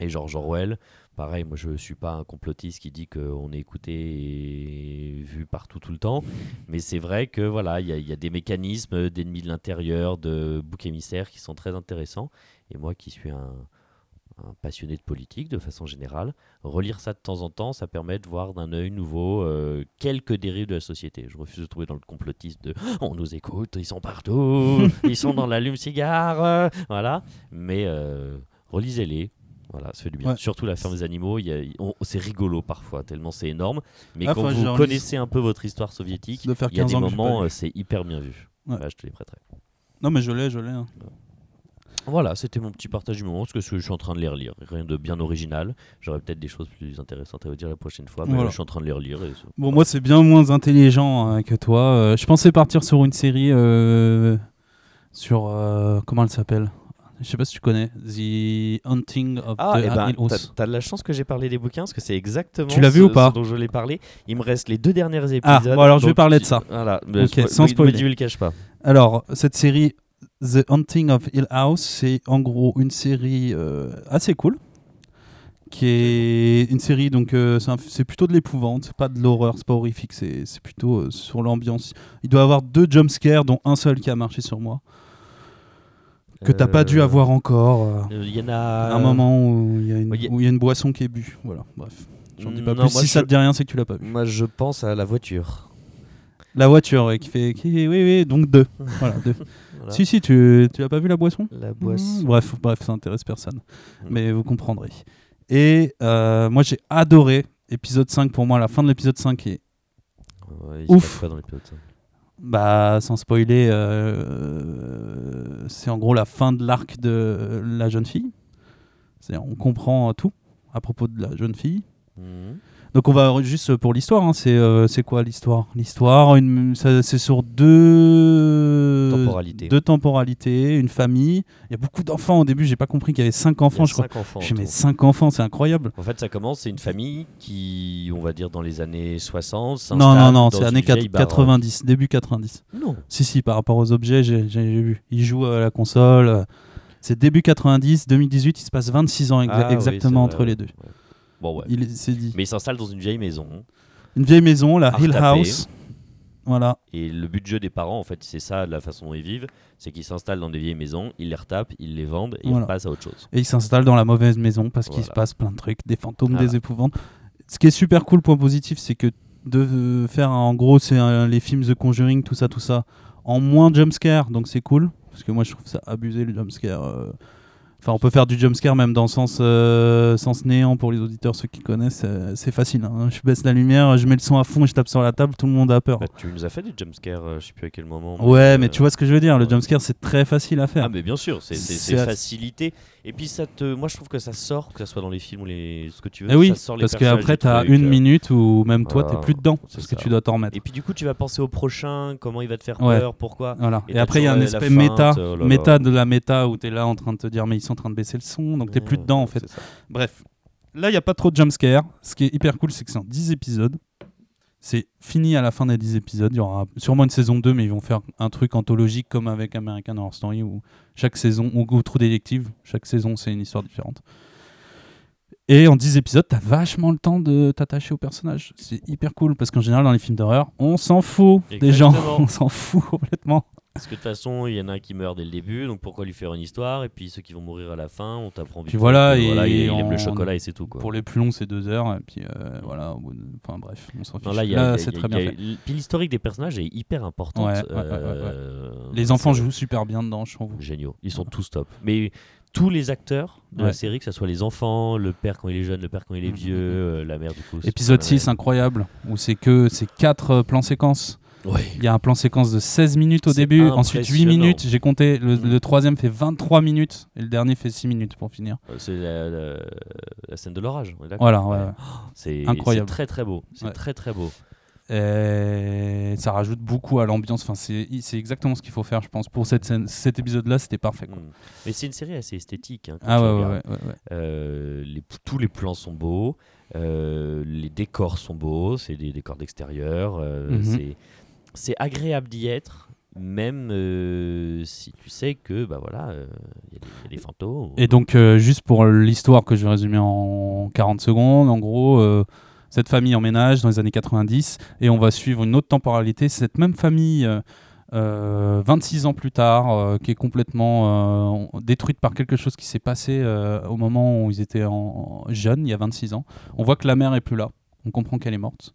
Et George Orwell, pareil, moi je suis pas un complotiste qui dit qu'on est écouté et vu partout tout le temps, mais c'est vrai que voilà, il y, a- il y a des mécanismes d'ennemis de l'intérieur, de boucs émissaires qui sont très intéressants. Et moi qui suis un, un passionné de politique de façon générale, relire ça de temps en temps, ça permet de voir d'un œil nouveau euh, quelques dérives de la société. Je refuse de trouver dans le complotisme de on nous écoute, ils sont partout, ils sont dans l'allume-cigare, euh, voilà. Mais euh, relisez-les. Voilà, ça fait du bien. Ouais. Surtout la ferme des animaux, c'est rigolo parfois, tellement c'est énorme. Mais Ah, quand vous connaissez un peu votre histoire soviétique, il y a 15 des moments, euh, c'est hyper bien vu. Ouais. Là, je te les prêterai. Non, mais je l'ai, je l'ai. hein. Voilà, c'était mon petit partage du moment, parce que je suis en train de les relire. Rien de bien original. J'aurais peut-être des choses plus intéressantes à vous dire la prochaine fois, mais Voilà. là, je suis en train de les relire. et Bon, moi, c'est bien moins intelligent euh, que toi. Euh, je pensais partir sur une série euh, sur. euh, comment elle s'appelle? Je sais pas si tu connais. The Hunting of Ah, the et ben, Hill House. t'as- de la chance que j'ai parlé des bouquins, parce que c'est exactement Tu l'as vu ce- ou pas dont je voulais parler. Il me reste les deux derniers épisodes. Ah, bon, alors je vais parler de ça. Voilà, mais Ok, spo- sans spoiler. dis, le cache pas. Alors, cette série The Hunting of Hill House, c'est en gros une série euh, assez cool. Qui est une série, donc euh, c'est plutôt de l'épouvante, c'est pas de l'horreur, c'est pas horrifique, c'est c'est plutôt euh, sur l'ambiance. Il doit y avoir deux jumpscares, dont un seul qui a marché sur moi, que t'as pas dû Euh, avoir encore. euh, euh, Il y en a. un moment où il y, a une- oui, y- où il y a une boisson qui est bu. Voilà, bref. J'en dis pas Non, plus. si ça je- te dit rien, c'est que tu l'as pas vu. Moi, je pense à la voiture. La voiture, ouais, qui fait. Qui, oui, oui, donc deux. voilà, deux. Voilà. Si, si, tu, tu as pas vu la boisson? La Mmh, boisson. Bref, bref, ça intéresse personne. Mm. Mais vous comprendrez. Et euh, moi, j'ai adoré épisode 5. Pour moi, la fin de l'épisode 5 est. Ouais, il Ouf. dans l'épisode ça Bah, sans spoiler, euh, c'est en gros la fin de l'arc de la jeune fille. C'est-à-dire, on comprend tout à propos de la jeune fille. Mhm. Donc on va juste pour l'histoire, hein, c'est euh, c'est quoi l'histoire? L'histoire, une- ça- c'est sur deux Temporalités. deux temporalités, une famille. Il y a beaucoup d'enfants au début, j'ai pas compris qu'il y avait cinq enfants, je a crois. cinq enfants. Je mais cinq enfants, c'est incroyable. En fait, ça commence, c'est une famille qui, on va dire, dans les années 60. Non, non, non, c'est années vieille 90, début 90. baraque. Non. Si, si, par rapport aux objets, j'ai j'ai vu. Ils jouent à la console. C'est début 90, 2018, il se passe 26 ans exa- Ah exactement entre les deux. Ouais. Bon, ouais. Il est- c'est dit. Mais il s'installe dans une vieille maison. Une vieille maison, la Hill. House. Voilà. Et le but de jeu des parents, en fait, c'est ça, la façon dont ils vivent. C'est qu'ils s'installent dans des vieilles maisons, ils les retapent, ils les vendent et Voilà. ils passent à autre chose. Et il s'installe dans la mauvaise maison parce qu'il se passe plein de trucs, des fantômes, des épouvantes. Ce qui est super cool, point positif, c'est que de faire en gros, c'est les films The Conjuring, tout ça, tout ça, en moins jumpscare, donc c'est cool. Parce que moi je trouve ça abusé le jumpscare. euh. Enfin, on peut faire du jumpscare même dans le sens, euh, sens néant pour les auditeurs, ceux qui connaissent, euh, c'est facile. hein. Je baisse la lumière, je mets le son à fond je tape sur la table, tout le monde a peur. Bah, tu nous as fait des jumpscares, euh, je sais plus à quel moment. Ouais, mais euh, tu vois ce que je veux dire, le jumpscare c'est très facile à faire. Ah mais bien sûr, c'est facilité. Et puis ça te, moi je trouve que ça sort, que ça soit dans les films ou les ce que tu veux. Eh oui, ça sort les parce qu'après du t'as truc, une minute où même toi t'es Voilà, plus dedans, parce que tu dois t'en remettre. Et puis du coup tu vas penser au prochain, comment il va te faire Ouais. peur, pourquoi. Voilà. Et après, il y a un aspect méta, oh méta de la méta où tu es là en train de te dire, mais sont en train de baisser le son, donc t'es plus dedans en fait. Bref, là, il n'y a pas trop de jumpscare. Ce qui est hyper cool, c'est que c'est en 10 épisodes. C'est fini à la fin des 10 épisodes. Il y aura sûrement une saison 2, mais ils vont faire un truc anthologique comme avec American Horror Story où chaque saison, ou, ou True Detective, chaque saison c'est une histoire différente. Et en 10 épisodes, t'as vachement le temps de t'attacher au personnage. C'est hyper cool parce qu'en général, dans les films d'horreur, on s'en fout des gens. On s'en fout complètement. Parce que de toute façon, il y en a un qui meurt dès le début, donc pourquoi lui faire une histoire? Et puis ceux qui vont mourir à la fin, on t'apprend vite Puis voilà, et voilà, il, aime le chocolat et c'est tout quoi. Pour les plus longs, c'est deux heures. Et puis euh, voilà, au bout de- enfin bref, on s'en fiche. Non, là, a- c'est très bien fait. Puis l'historique des personnages est hyper importante. Ouais, ouais, ouais. euh, Les enfants jouent super bien dedans, je trouve. Géniaux, ils sont tous top. Mais tous les acteurs de la série, que ce soit les enfants, le père quand il est jeune, le père quand il est Mhm. vieux, euh, la mère du coup. Épisode pas- 6, incroyable, où c'est que c'est quatre euh, plans séquences. Il y a un plan séquence de 16 minutes au début, ensuite 8 impressionnant. minutes. J'ai compté, le, le troisième fait 23 minutes et le dernier fait 6 minutes pour finir. Euh, C'est la, la- la scène de l'orage. Voilà, ouais, ouais. C'est Incroyable. c'est très très beau. C'est Ouais. très très beau. Et ça rajoute beaucoup à l'ambiance. Enfin, c'est exactement ce qu'il faut faire, je pense. Pour cette scène, cet épisode-là, c'était parfait. quoi. Mm. Mais c'est une série assez esthétique. hein, Ah ouais, ouais, ouais. Euh, les- tous les plans sont beaux, euh, les décors sont beaux, c'est des décors d'extérieur, euh, Mhm. c'est- c'est agréable d'y être, même euh, si tu sais que bah voilà, euh, il y, a des- fantômes. Et donc, euh, juste pour l'histoire que je vais résumer en 40 secondes, en gros, cette famille emménage dans les années 90 et on va suivre une autre temporalité. Cette même famille, euh, euh, 26 ans plus tard, euh, qui est complètement euh, détruite par quelque chose qui s'est passé au moment où ils étaient en, en- jeunes, il y a 26 ans. On voit que la mère est plus là. On comprend qu'elle est morte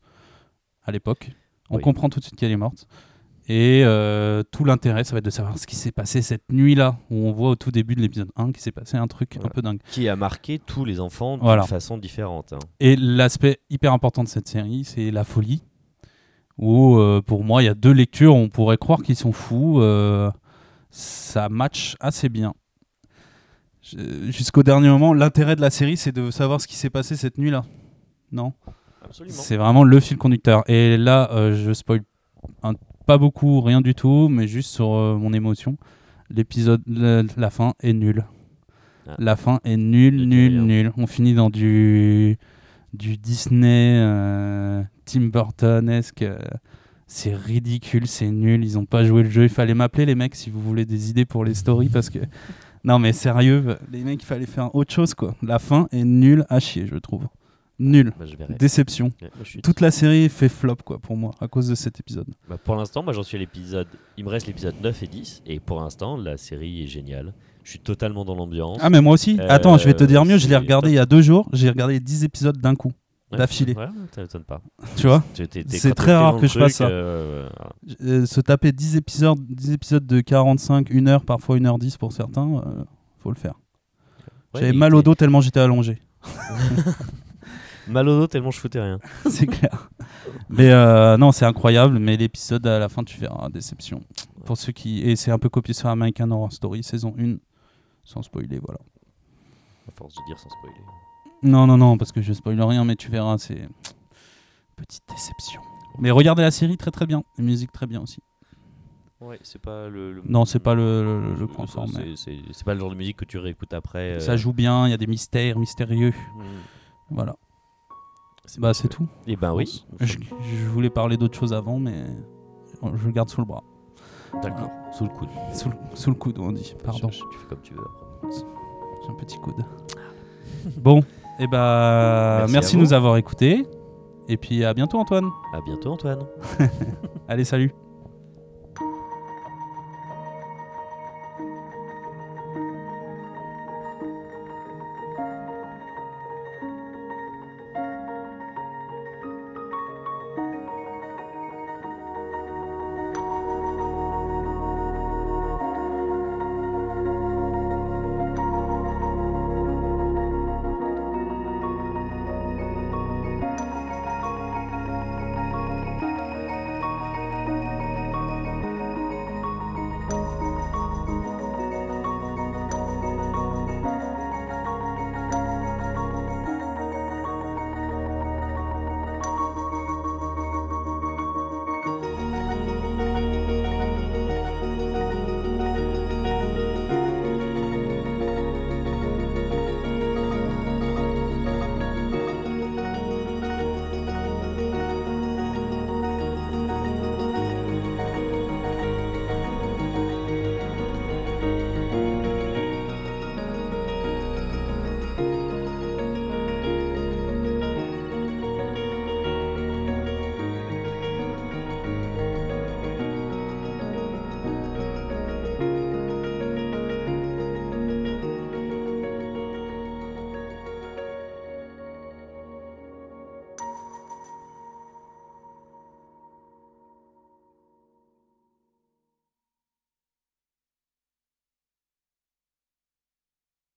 à l'époque. On Oui. comprend tout de suite qu'elle est morte. Et euh, tout l'intérêt, ça va être de savoir ce qui s'est passé cette nuit-là, où on voit au tout début de l'épisode 1 qu'il s'est passé un truc un peu dingue. qui a marqué tous les enfants d'une Voilà. façon différente. hein. Et l'aspect hyper important de cette série, c'est la folie. Où, euh, pour moi, il y a deux lectures, on pourrait croire qu'ils sont fous. euh, ça match assez bien. Jusqu'au dernier moment, l'intérêt de la série, c'est de savoir ce qui s'est passé cette nuit-là. Non? C'est vraiment le fil conducteur. Et là, euh, je spoil un- pas beaucoup, rien du tout, mais juste sur euh, mon émotion. l'épisode, la fin est nulle. Ah. La fin est nulle, dis nulle, nulle. On finit dans du, du Disney, euh, Tim Burton-esque. c'est ridicule, c'est nul. Ils ont pas joué le jeu. Il fallait m'appeler, les mecs, si vous voulez des idées pour les stories. Parce que. Non, mais sérieux, les mecs, il fallait faire autre chose, quoi. La fin est nulle à chier, je trouve. Nul. Bah. Déception. Ouais, moi, Toute la série fait flop, quoi, pour moi, à cause de cet épisode. Bah, pour l'instant, moi j'en suis à l'épisode. Il me reste l'épisode 9 et 10. Et pour l'instant, la série est géniale. Je suis totalement dans l'ambiance. Ah, mais moi aussi. Euh, Attends, je vais te dire mieux. Je l'ai regardé il y a deux jours. J'ai regardé les 10 épisodes d'un coup, Ouais. d'affilée. Ouais, ça pas. Tu vois C'est très rare que je fasse ça. euh. Euh, se taper 10 épisodes, 10 épisodes de 45, 1 heure, parfois 1h10 pour certains, faut le faire. Ouais, J'avais mal au dos tellement j'étais allongé. Mal au dos tellement je foutais rien. c'est clair. Mais euh, non, c'est incroyable. Mais l'épisode à la fin, tu verras, déception. Pour ceux qui. Et c'est un peu copié sur American Horror Story, saison 1, sans spoiler, voilà. À force de dire sans spoiler. Non, non, non, parce que je spoil rien, mais tu verras, c'est. Petite déception. Mais regardez la série très très bien. La musique très bien aussi. Ouais, c'est pas le. le- Non, c'est pas le, le, le c'est- point fort, mais c'est- pas le genre de musique que tu réécoutes après. euh, ça joue bien, il y a des mystères mystérieux. hmm. Voilà. C'est Bah, c'est tout. Et ben oui. Je, je voulais parler d'autre chose avant, mais je le garde sous le bras. D'accord. Sous le coude. Sous le, sous le coude, on dit. Pardon, Je- je- tu fais comme tu veux. après. j'ai un petit coude. bon, et bah Merci merci, à de nous avoir écoutés. Et puis à bientôt, Antoine. À bientôt, Antoine. Allez, salut.